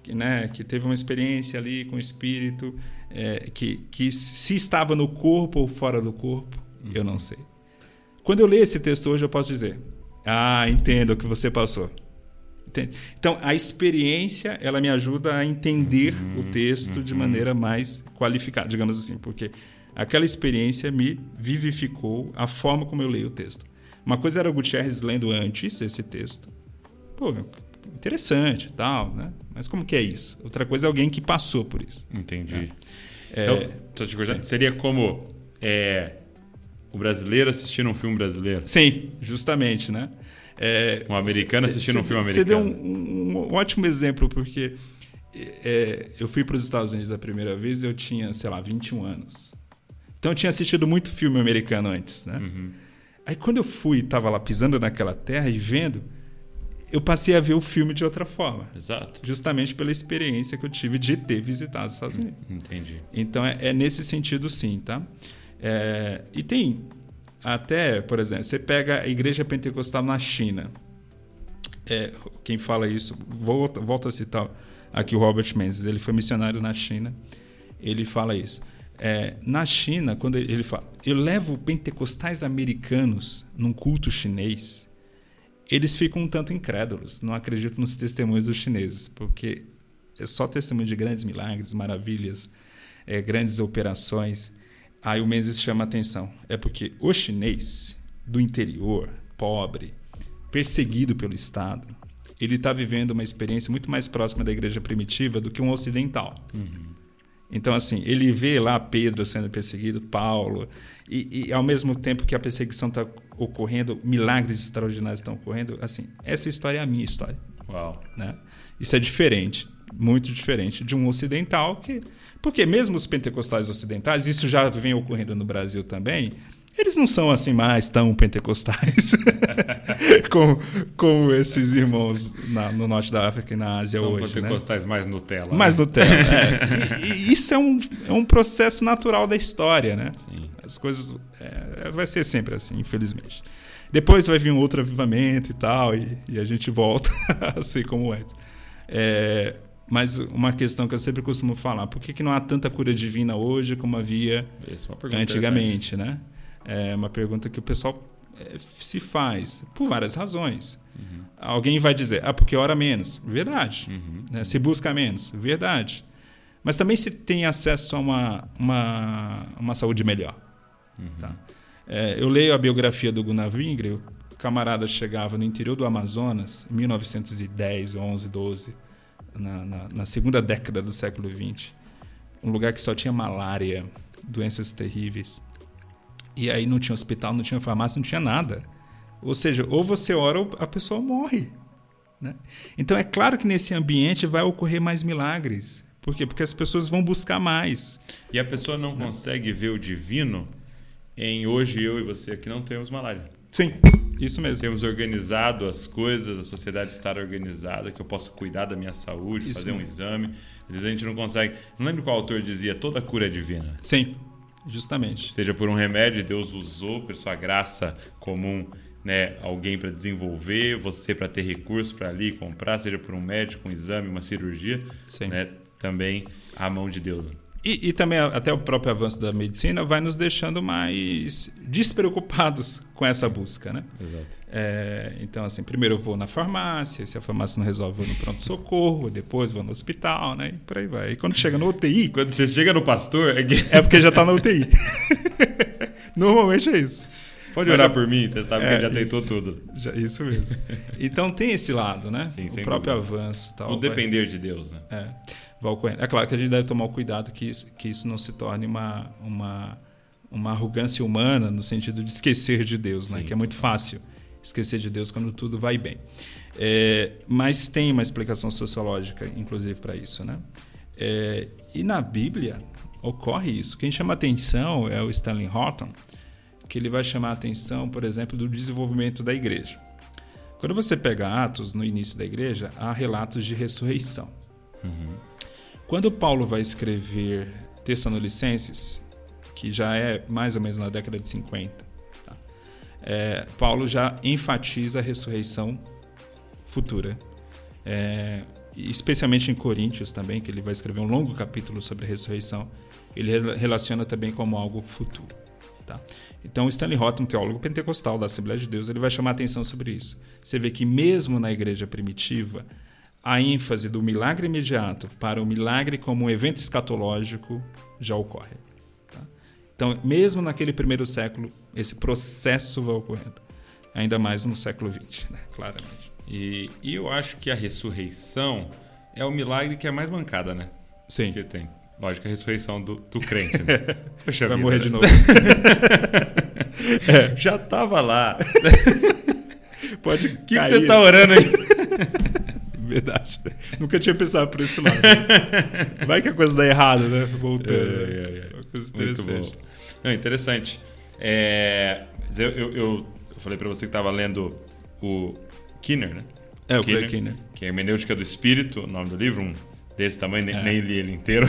que, né, que teve uma experiência ali com o Espírito, é, que, que se estava no corpo ou fora do corpo, eu não sei. Quando eu leio esse texto hoje, eu posso dizer, ah, entendo o que você passou. Entende? Então, a experiência, ela me ajuda a entender o texto de maneira mais qualificada, digamos assim, porque aquela experiência me vivificou a forma como eu leio o texto. Uma coisa era o Gutierrez lendo antes esse texto. Pô, interessante tal, né? Mas como que é isso? Outra coisa é alguém que passou por isso. Entendi. É, Então, tô te cortando. seria como é, o brasileiro assistindo um filme brasileiro. Sim, justamente, né? É, Um americano cê- assistindo cê- um filme Você deu americano. um, um ótimo exemplo, porque é, eu fui para os Estados Unidos a primeira vez eu tinha, sei lá, 21 anos. Então eu tinha assistido muito filme americano antes, né? Uhum. Aí quando eu fui, estava lá pisando naquela terra e vendo, eu passei a ver o filme de outra forma. Exato. Justamente pela experiência que eu tive de ter visitado os Estados Unidos. Entendi. Então é, é nesse sentido sim, tá? É, e tem até, por exemplo, você pega a igreja pentecostal na China. É, quem fala isso, volta, volta a citar aqui o Robert Menzies, ele foi missionário na China, ele fala isso. É, na China, quando ele, ele fala, eu levo pentecostais americanos num culto chinês, eles ficam um tanto incrédulos, não acreditam nos testemunhos dos chineses, porque é só testemunho de grandes milagres, maravilhas, é, grandes operações. Aí o Menzies chama a atenção. É porque o chinês do interior, pobre, perseguido pelo Estado, ele está vivendo uma experiência muito mais próxima da igreja primitiva do que um ocidental. Então, assim, ele vê lá Pedro sendo perseguido, Paulo, e, e ao mesmo tempo que a perseguição está ocorrendo, milagres extraordinários estão ocorrendo. Assim, essa história é a minha história. Uau. Né? Isso é diferente, muito diferente de um ocidental que. Porque mesmo os pentecostais ocidentais, isso já vem ocorrendo no Brasil também, eles não são assim mais tão pentecostais como, como esses irmãos na, no norte da África e na Ásia São hoje. Né? pentecostais mais Nutella. Mais né? Nutella. é. E, e isso é um, é um processo natural da história, né? Sim. As coisas. é, vai ser sempre assim, infelizmente. Depois vai vir um outro avivamento e tal, e, e a gente volta a ser como antes. É, mas uma questão que eu sempre costumo falar: por que, que não há tanta cura divina hoje como havia é antigamente, né? É uma pergunta que o pessoal é, se faz por várias razões. Alguém vai dizer, ah, porque ora menos. Verdade. Né? Se busca menos. Verdade. Mas também se tem acesso a uma, uma, uma saúde melhor. Tá? É, eu leio a biografia do Gunnar Wingre, o camarada chegava no interior do Amazonas, em 1910, 11, 12, na, na, na segunda década do século XX. Um lugar que só tinha malária, doenças terríveis. E aí não tinha hospital, não tinha farmácia, não tinha nada. Ou seja, ou você ora ou a pessoa morre. Né? Então é claro que nesse ambiente vai ocorrer mais milagres. Por quê? Porque as pessoas vão buscar mais. E a pessoa não consegue ver o divino em hoje eu e você aqui não temos malária. Sim, isso mesmo. Temos organizado as coisas, a sociedade estar organizada, que eu possa cuidar da minha saúde, Isso fazer um mesmo. exame. Às vezes a gente não consegue. Não lembro qual autor dizia, toda cura é divina. Sim, justamente. Seja por um remédio, Deus usou por sua graça comum, né, alguém para desenvolver, você para ter recurso para ali comprar, seja por um médico, um exame, uma cirurgia, né, também a mão de Deus. E, e também até o próprio avanço da medicina vai nos deixando mais despreocupados com essa busca, né? Exato. É, então, assim, primeiro eu vou na farmácia, se a farmácia não resolve, eu vou no pronto-socorro, depois vou no hospital, né? E por aí vai. E quando chega no UTI, Quando você chega no pastor, é que- é porque já tá na UTI. Normalmente é isso. pode orar já- por mim, você sabe que É, ele já tentou isso. tudo. Já- isso mesmo. Então tem esse lado, né? Sim, o próprio dúvida. avanço tal. O vai- depender de Deus, né? É, vai ocorrendo. É claro que a gente deve tomar o cuidado que isso, que isso não se torne uma, uma, uma arrogância humana no sentido de esquecer de Deus, né? Sim, que é muito fácil esquecer de Deus quando tudo vai bem. É, mas tem uma explicação sociológica, inclusive, para isso. Né? É, e na Bíblia ocorre isso. Quem chama atenção é o Stanley Horton, que ele vai chamar atenção, por exemplo, do desenvolvimento da igreja. Quando você pega Atos, no início da igreja, há relatos de ressurreição. Quando Paulo vai escrever Tessalonicenses, que já é mais ou menos na década de 50, tá? É, Paulo já enfatiza a ressurreição futura. É, especialmente em Coríntios também, que ele vai escrever um longo capítulo sobre a ressurreição, ele rela- relaciona também como algo futuro. Tá? Então, Stanley Horton, um teólogo pentecostal da Assembleia de Deus, ele vai chamar atenção sobre isso. Você vê que mesmo na igreja primitiva, a ênfase do milagre imediato para o milagre como um evento escatológico já ocorre. tá? Então, mesmo naquele primeiro século, esse processo vai ocorrendo. Ainda mais no século XX, né? claramente. E, e eu acho que a ressurreição é o milagre que é mais mancada, né? Sim. Que tem. Lógico, a ressurreição do, do crente, né? Poxa Vai vida, morrer né? de novo. Já tava lá. Pode O que, que você tá orando aí? Verdade. Nunca tinha pensado por esse lado. Vai que a coisa dá errado, né? Voltando. É, é, é. Uma coisa Muito interessante. bom. Não, interessante. É, eu, eu, eu- falei para você que estava lendo o Kinner, né? É, o Craig Kinner. Que é Hermenêutica do Espírito, o nome do livro, um desse tamanho, nem, É. nem li ele inteiro.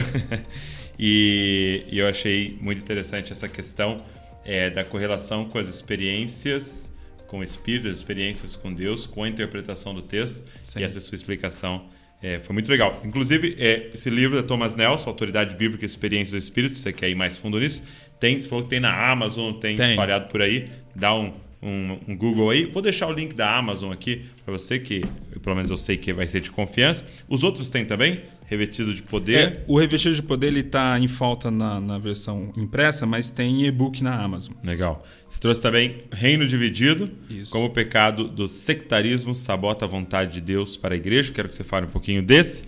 e, e eu achei muito interessante essa questão é, da correlação com as experiências com o Espírito, as experiências com Deus, com a interpretação do texto. Sim. E essa sua explicação é, foi muito legal. Inclusive, é, esse livro da Thomas Nelson, Autoridade Bíblica e Experiência do Espírito, se você quer ir mais fundo nisso, tem, você falou que tem na Amazon, tem, Tem. espalhado por aí. Dá um, um, um Google aí. Vou deixar o link da Amazon aqui para você, que pelo menos eu sei que vai ser de confiança. Os outros tem também, Revestido de Poder. É, o Revestido de Poder ele está em falta na, na versão impressa, mas tem e-book na Amazon. Legal. Você trouxe também Reino Dividido, Isso. como o pecado do sectarismo sabota a vontade de Deus para a igreja. Quero que você fale um pouquinho desse.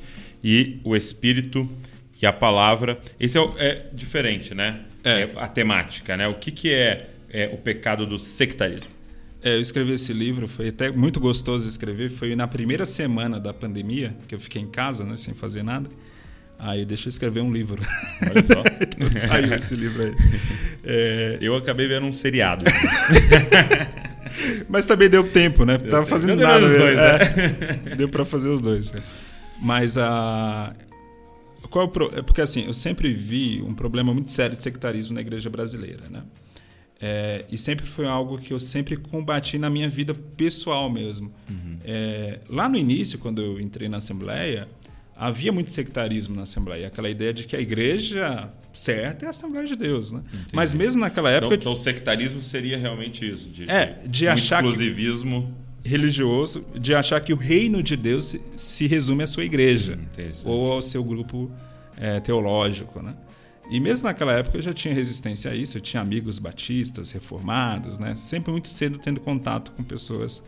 E o Espírito e a Palavra. Esse é, é diferente, né? É. a temática, né? O que, que é, é o pecado do sectarismo? É, eu escrevi esse livro, foi até muito gostoso escrever. Foi na primeira semana da pandemia, que eu fiquei em casa, né, sem fazer nada. Aí deixa eu escrever um livro. Olha só. então saiu esse livro aí. É, Eu acabei vendo um seriado. mas também deu tempo, né? Tava fazendo Deu nada. os dois, né? né? É. Deu para fazer os dois. Mas a. Qual é o pro... é Porque assim, eu sempre vi um problema muito sério de sectarismo na igreja brasileira, né? É, e sempre foi algo que eu sempre combati na minha vida pessoal mesmo. É, lá no início, quando eu entrei na Assembleia, havia muito sectarismo na Assembleia. Aquela ideia de que a igreja certa é a Assembleia de Deus, né? Mas mesmo naquela Então, época então o sectarismo seria realmente isso. De, É, de um achar exclusivismo. religioso, de achar que o reino de Deus se, se resume à sua igreja. Hum, ou ao seu grupo é, teológico, né? E mesmo naquela época eu já tinha resistência a isso, eu tinha amigos batistas, reformados, né? Sempre muito cedo tendo contato com pessoas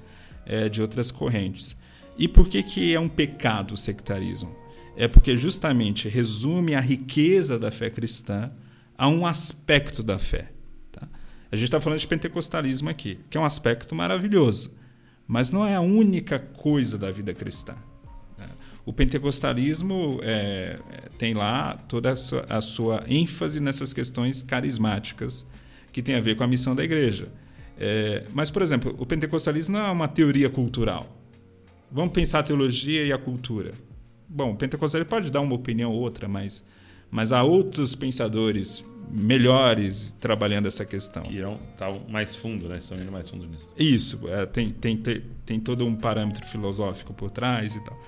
é, de outras correntes. E por que que é um pecado o sectarismo? É porque justamente resume a riqueza da fé cristã a um aspecto da fé. tá? A gente está falando de pentecostalismo aqui, que é um aspecto maravilhoso, mas não é a única coisa da vida cristã. O pentecostalismo é, é, tem lá toda a sua, a sua ênfase nessas questões carismáticas que tem a ver com a missão da igreja. É, mas, por exemplo, o pentecostalismo não é uma teoria cultural. Vamos pensar a teologia e a cultura. Bom, o pentecostalismo pode dar uma opinião ou outra, mas, mas há outros pensadores melhores trabalhando essa questão. Que irão tá mais fundo, né? Estão indo mais fundo nisso. Isso, é, tem, tem, tem, tem todo um parâmetro filosófico por trás e tal.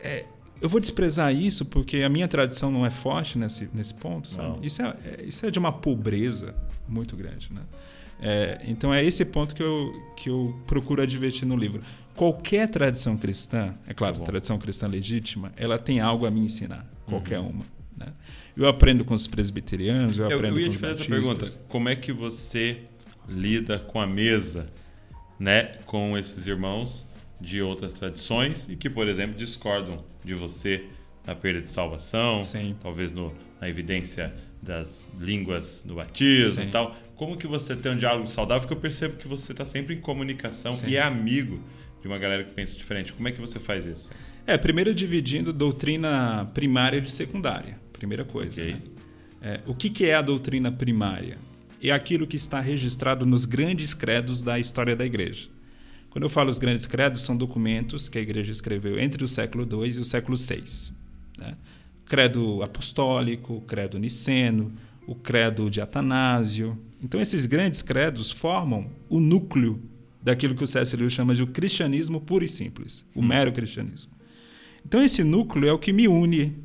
É, eu vou desprezar isso porque a minha tradição não é forte nesse, nesse ponto, sabe? Não. Isso é, é- isso é de uma pobreza muito grande, né? É, então é esse ponto que eu, que eu procuro advertir no livro. Qualquer tradição cristã, é claro, Tá tradição cristã legítima, ela tem algo a me ensinar, qualquer Uhum. uma. Né? Eu aprendo com os presbiterianos, eu Eu, aprendo eu ia com te os fazer essa pergunta. Como é que você lida com a mesa, né? Com esses irmãos de outras tradições e que, por exemplo, discordam de você na perda de salvação, Sim. talvez no, na evidência das línguas no batismo Sim. e tal. Como que você tem um diálogo saudável? Porque eu percebo que você está sempre em comunicação Sim. e é amigo de uma galera que pensa diferente. Como é que você faz isso? É, primeiro dividindo doutrina primária de secundária. Primeira coisa. Ok. né? É, o que, que é a doutrina primária? É aquilo que está registrado nos grandes credos da história da igreja. Quando eu falo os grandes credos, são documentos que a igreja escreveu entre o século II e o século VI. Né? Credo apostólico, o credo niceno, o credo de Atanásio. Então, esses grandes credos formam o núcleo daquilo que o C.S. Lewis chama de o cristianismo puro e simples, o mero cristianismo. Então, esse núcleo é o que me une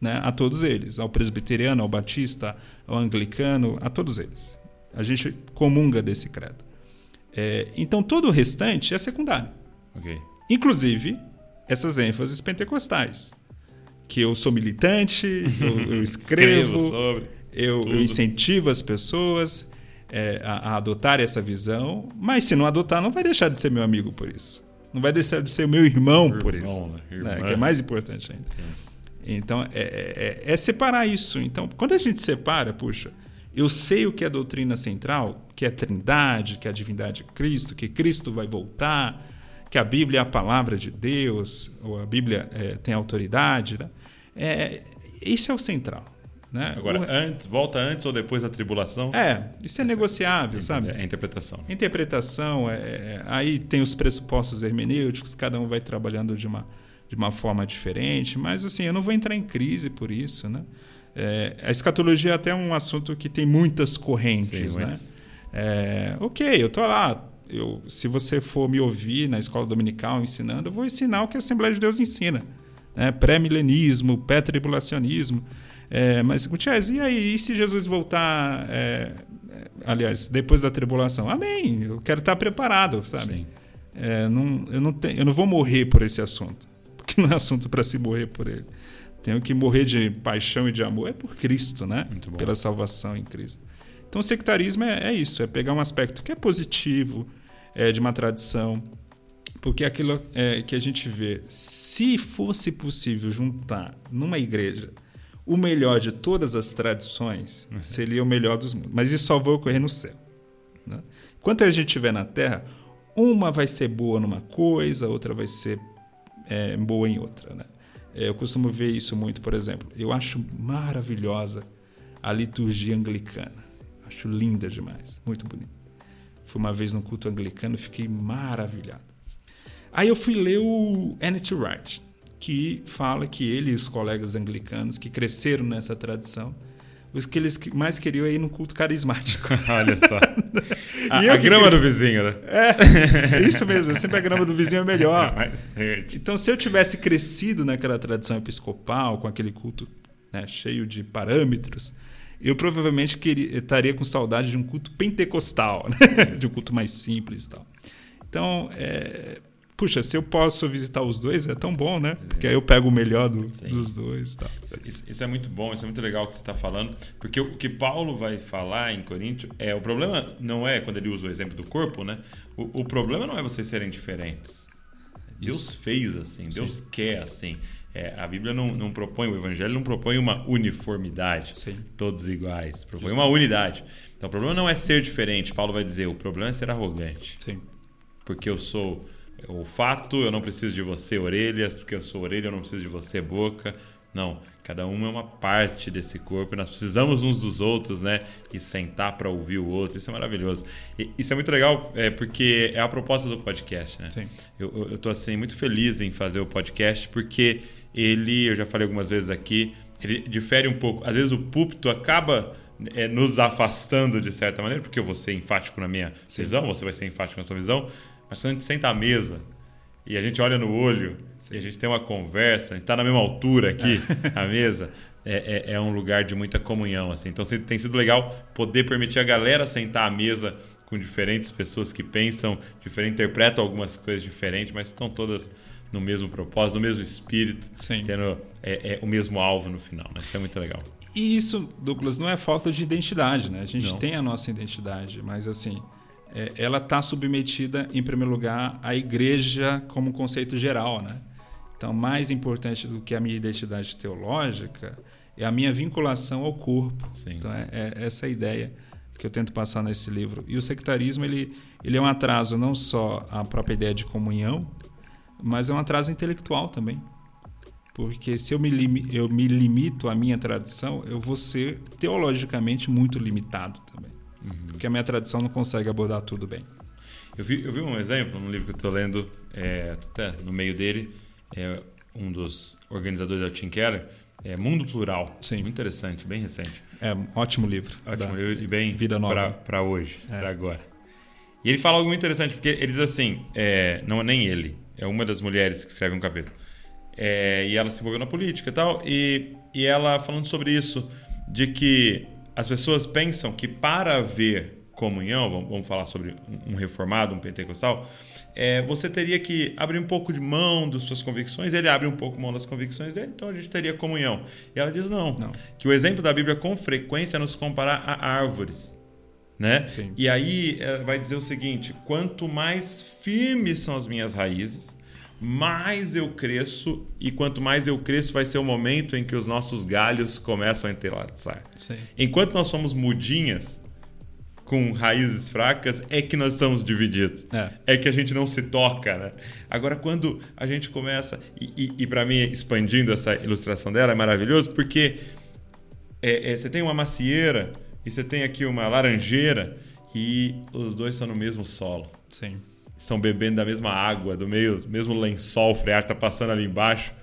né, a todos eles, ao presbiteriano, ao batista, ao anglicano, a todos eles. A gente comunga desse credo. É, então, todo o restante é secundário. Ok. Inclusive, essas ênfases pentecostais. Que eu sou militante, eu, eu escrevo, sobre. eu, eu incentivo as pessoas é, a, a adotar essa visão, mas se não adotar, não vai deixar de ser meu amigo por isso. Não vai deixar de ser meu irmão, por isso. Irmão, né? né, que é mais importante ainda. Então, é, é- é separar isso. Então, quando a gente separa, puxa, eu sei o que é a doutrina central, que é a trindade, que é a divindade de Cristo, que Cristo vai voltar, que a Bíblia é a palavra de Deus, ou a Bíblia é, tem autoridade. Né? É, isso é o central. Né? Agora, O- antes, volta antes ou depois da tribulação? é, isso é negociável, sabe? É a interpretação. Interpretação, é, é, aí tem os pressupostos hermenêuticos, cada um vai trabalhando de uma, de uma forma diferente, mas assim, eu não vou entrar em crise por isso, né? É, a escatologia é até um assunto que tem muitas correntes, Sim, né? É, ok, eu tô lá. Eu, se você for me ouvir na escola dominical ensinando, eu vou ensinar o que a Assembleia de Deus ensina. Né? Pré-milenismo, pré-tribulacionismo. É, mas, Gutiérrez, e aí? E se Jesus voltar, é, é, aliás, depois da tribulação? Amém. Eu quero estar preparado, sabe? É, não, eu, não tenho, eu não vou morrer por esse assunto. Porque não é assunto para se morrer por ele. Tenho que morrer de paixão e de amor. É por Cristo, né? Pela salvação em Cristo. Então, o sectarismo é, é isso: é pegar um aspecto que é positivo, é, de uma tradição. Porque aquilo é, que a gente vê, se fosse possível juntar numa igreja o melhor de todas as tradições, seria o melhor dos mundos. Mas isso só vai ocorrer no céu. Né? Enquanto a gente estiver na terra, uma vai ser boa numa coisa, outra vai ser é, boa em outra. Né? É, eu costumo ver isso muito, por exemplo. Eu acho maravilhosa a liturgia anglicana. Acho linda demais, muito bonita. Fui uma vez no culto anglicano fiquei maravilhado. Aí eu fui ler o N.T. Wright, que fala que ele e os colegas anglicanos que cresceram nessa tradição, os que eles mais queriam é ir no culto carismático. Olha só. a, a grama queria... do vizinho, né? É, isso mesmo. Sempre a grama do vizinho é melhor. então, se eu tivesse crescido naquela tradição episcopal, com aquele culto né, cheio de parâmetros, eu provavelmente queria, estaria com saudade de um culto pentecostal, né? de um culto mais simples e tal. Então, é, puxa, se eu posso visitar os dois, é tão bom, né? Porque aí eu pego o melhor do, dos dois. Tá. Isso, isso, é muito bom, isso é muito legal que você está falando, porque o que Paulo vai falar em Coríntios é o problema não é quando ele usa o exemplo do corpo, né? O, o problema não é vocês serem diferentes. Deus isso. fez assim, Deus Sim. quer assim. É, a Bíblia não, não, propõe, o Evangelho não propõe uma uniformidade, Sim. todos iguais, propõe Justamente. uma unidade. Então o problema não é ser diferente, Paulo vai dizer, o problema é ser arrogante. Sim. Porque eu sou o fato, eu não preciso de você, orelhas, porque eu sou orelha, eu não preciso de você, boca. Não, cada um é uma parte desse corpo e nós precisamos uns dos outros, né? E sentar para ouvir o outro, isso é maravilhoso. E isso é muito legal, é, porque é a proposta do podcast, né? Sim. Eu, eu tô assim muito feliz em fazer o podcast porque ele, eu já falei algumas vezes aqui, ele difere um pouco. Às vezes o púlpito acaba é, nos afastando de certa maneira, porque eu vou ser enfático na minha Sim. visão, você vai ser enfático na sua visão, mas quando a gente senta à mesa e a gente olha no olho Sim. e a gente tem uma conversa, a gente está na mesma altura aqui, a mesa, é, é, é, um lugar de muita comunhão. Assim. Então tem sido legal poder permitir a galera sentar à mesa com diferentes pessoas que pensam diferente, interpretam algumas coisas diferentes, mas estão todas no mesmo propósito, no mesmo espírito, Sim. tendo é, é, o mesmo alvo no final. Né? Isso é muito legal. E isso, Douglas, não é falta de identidade, né? A gente não. tem a nossa identidade, mas assim, é, ela está submetida, em primeiro lugar, à igreja como conceito geral. Né? Então, mais importante do que a minha identidade teológica é a minha vinculação ao corpo. Sim. Então, é, é essa a ideia que eu tento passar nesse livro. E o sectarismo ele, ele é um atraso não só à própria ideia de comunhão, mas é um atraso intelectual também. Porque se eu me, eu me limito à minha tradição, eu vou ser teologicamente muito limitado também. Uhum. Porque a minha tradição não consegue abordar tudo bem. Eu vi, eu vi um exemplo no livro que eu estou lendo, é, até no meio dele, é um dos organizadores da Tim Keller, é Mundo Plural. Sim. Muito interessante, bem recente. É ótimo livro. Ótimo livro e bem Vida Nova. para hoje, é. para agora. E ele fala algo muito interessante, porque ele diz assim, é, não é nem ele, é uma das mulheres que escreve um capítulo. É, e ela se envolveu na política e tal, e, e ela falando sobre isso, de que as pessoas pensam que para haver comunhão, vamos falar sobre um reformado, um pentecostal, é, você teria que abrir um pouco de mão das suas convicções, ele abre um pouco mão das convicções dele, então a gente teria comunhão. E ela diz não, não. que o exemplo da Bíblia com frequência nos comparar a árvores. Né? Sim. E aí ela vai dizer o seguinte: quanto mais firmes são as minhas raízes, mais eu cresço e quanto mais eu cresço vai ser o momento em que os nossos galhos começam a entrelaçar. Enquanto nós somos mudinhas com raízes fracas, é que nós estamos divididos. É, é que a gente não se toca, né? Agora, quando a gente começa... E, e, e para mim, expandindo essa ilustração dela, é maravilhoso, porque é, é, você tem uma macieira e você tem aqui uma laranjeira e os dois estão no mesmo solo. Sim estão bebendo da mesma água, do meio, mesmo lençol freático está passando ali embaixo.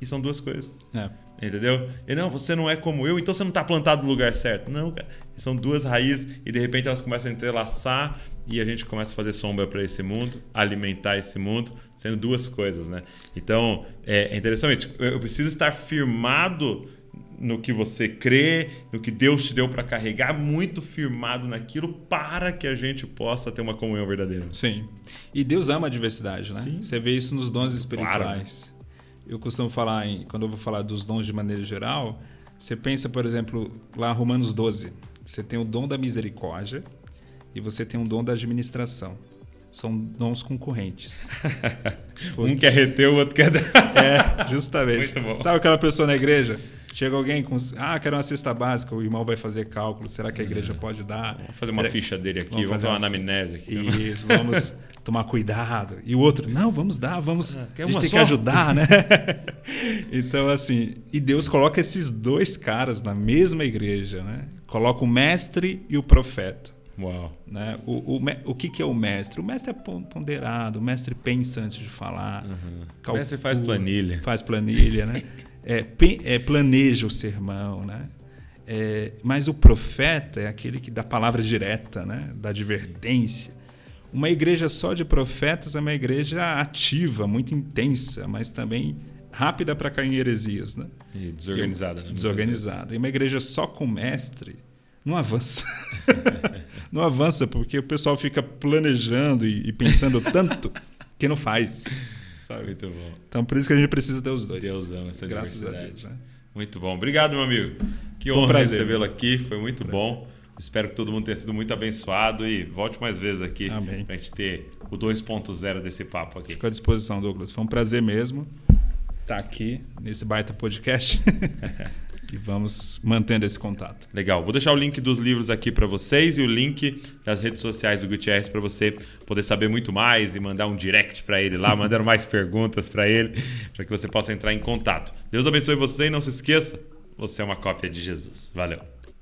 E são duas coisas. É. Entendeu? E não, você não é como eu, então você não está plantado no lugar certo. Não, cara. São duas raízes e de repente elas começam a entrelaçar e a gente começa a fazer sombra para esse mundo, alimentar esse mundo, sendo duas coisas, né? Então, é, é interessante. Eu preciso estar firmado no que você crê, no que Deus te deu para carregar, muito firmado naquilo para que a gente possa ter uma comunhão verdadeira. Sim. E Deus ama a diversidade, né? Sim. Você vê isso nos dons espirituais. Claro. Eu costumo falar, em, quando eu vou falar dos dons de maneira geral, você pensa, por exemplo, lá Romanos 12. Você tem o dom da misericórdia e você tem o dom da administração. São dons concorrentes. um quer reter, o outro quer dar. É, justamente. Muito bom. Sabe aquela pessoa na igreja? Chega alguém com. Ah, quero uma cesta básica, o irmão vai fazer cálculo. Será que a igreja é. pode dar? Vamos fazer uma Será... ficha dele aqui, vamos, vamos fazer uma anamnese aqui. Isso, vamos tomar cuidado. E o outro, não, vamos dar, vamos. Ah, quer a gente tem só? que ajudar, né? então, assim, e Deus coloca esses dois caras na mesma igreja, né? Coloca o mestre e o profeta. Uau. Né? O, o, o que, que é o mestre? O mestre é pon- ponderado, o mestre pensa antes de falar. O calcula, mestre faz planilha. Faz planilha, né? É, é, planeja o sermão, né? É, mas o profeta é aquele que dá palavra direta, né? Da advertência. Uma igreja só de profetas é uma igreja ativa, muito intensa, mas também rápida para cair em heresias, né? E desorganizada, né? Desorganizada. E uma igreja só com mestre não avança. não avança porque o pessoal fica planejando e, e pensando tanto que não faz. Sabe? Muito bom. Então por isso que a gente precisa ter os dois. Deus ama essa Graças a. Deus. Né? Muito bom. Obrigado, meu amigo. Que Foi um honra prazer. recebê-lo aqui. Foi muito bom. Espero que todo mundo tenha sido muito abençoado e volte mais vezes aqui Amém. pra gente ter o 2.0 desse papo aqui. Fico à disposição, Douglas. Foi um prazer mesmo estar aqui nesse baita podcast. e vamos mantendo esse contato. Legal. Vou deixar o link dos livros aqui para vocês e o link das redes sociais do Gutierrez para você poder saber muito mais e mandar um direct para ele lá, mandando mais perguntas para ele, para que você possa entrar em contato. Deus abençoe você e não se esqueça, você é uma cópia de Jesus. Valeu.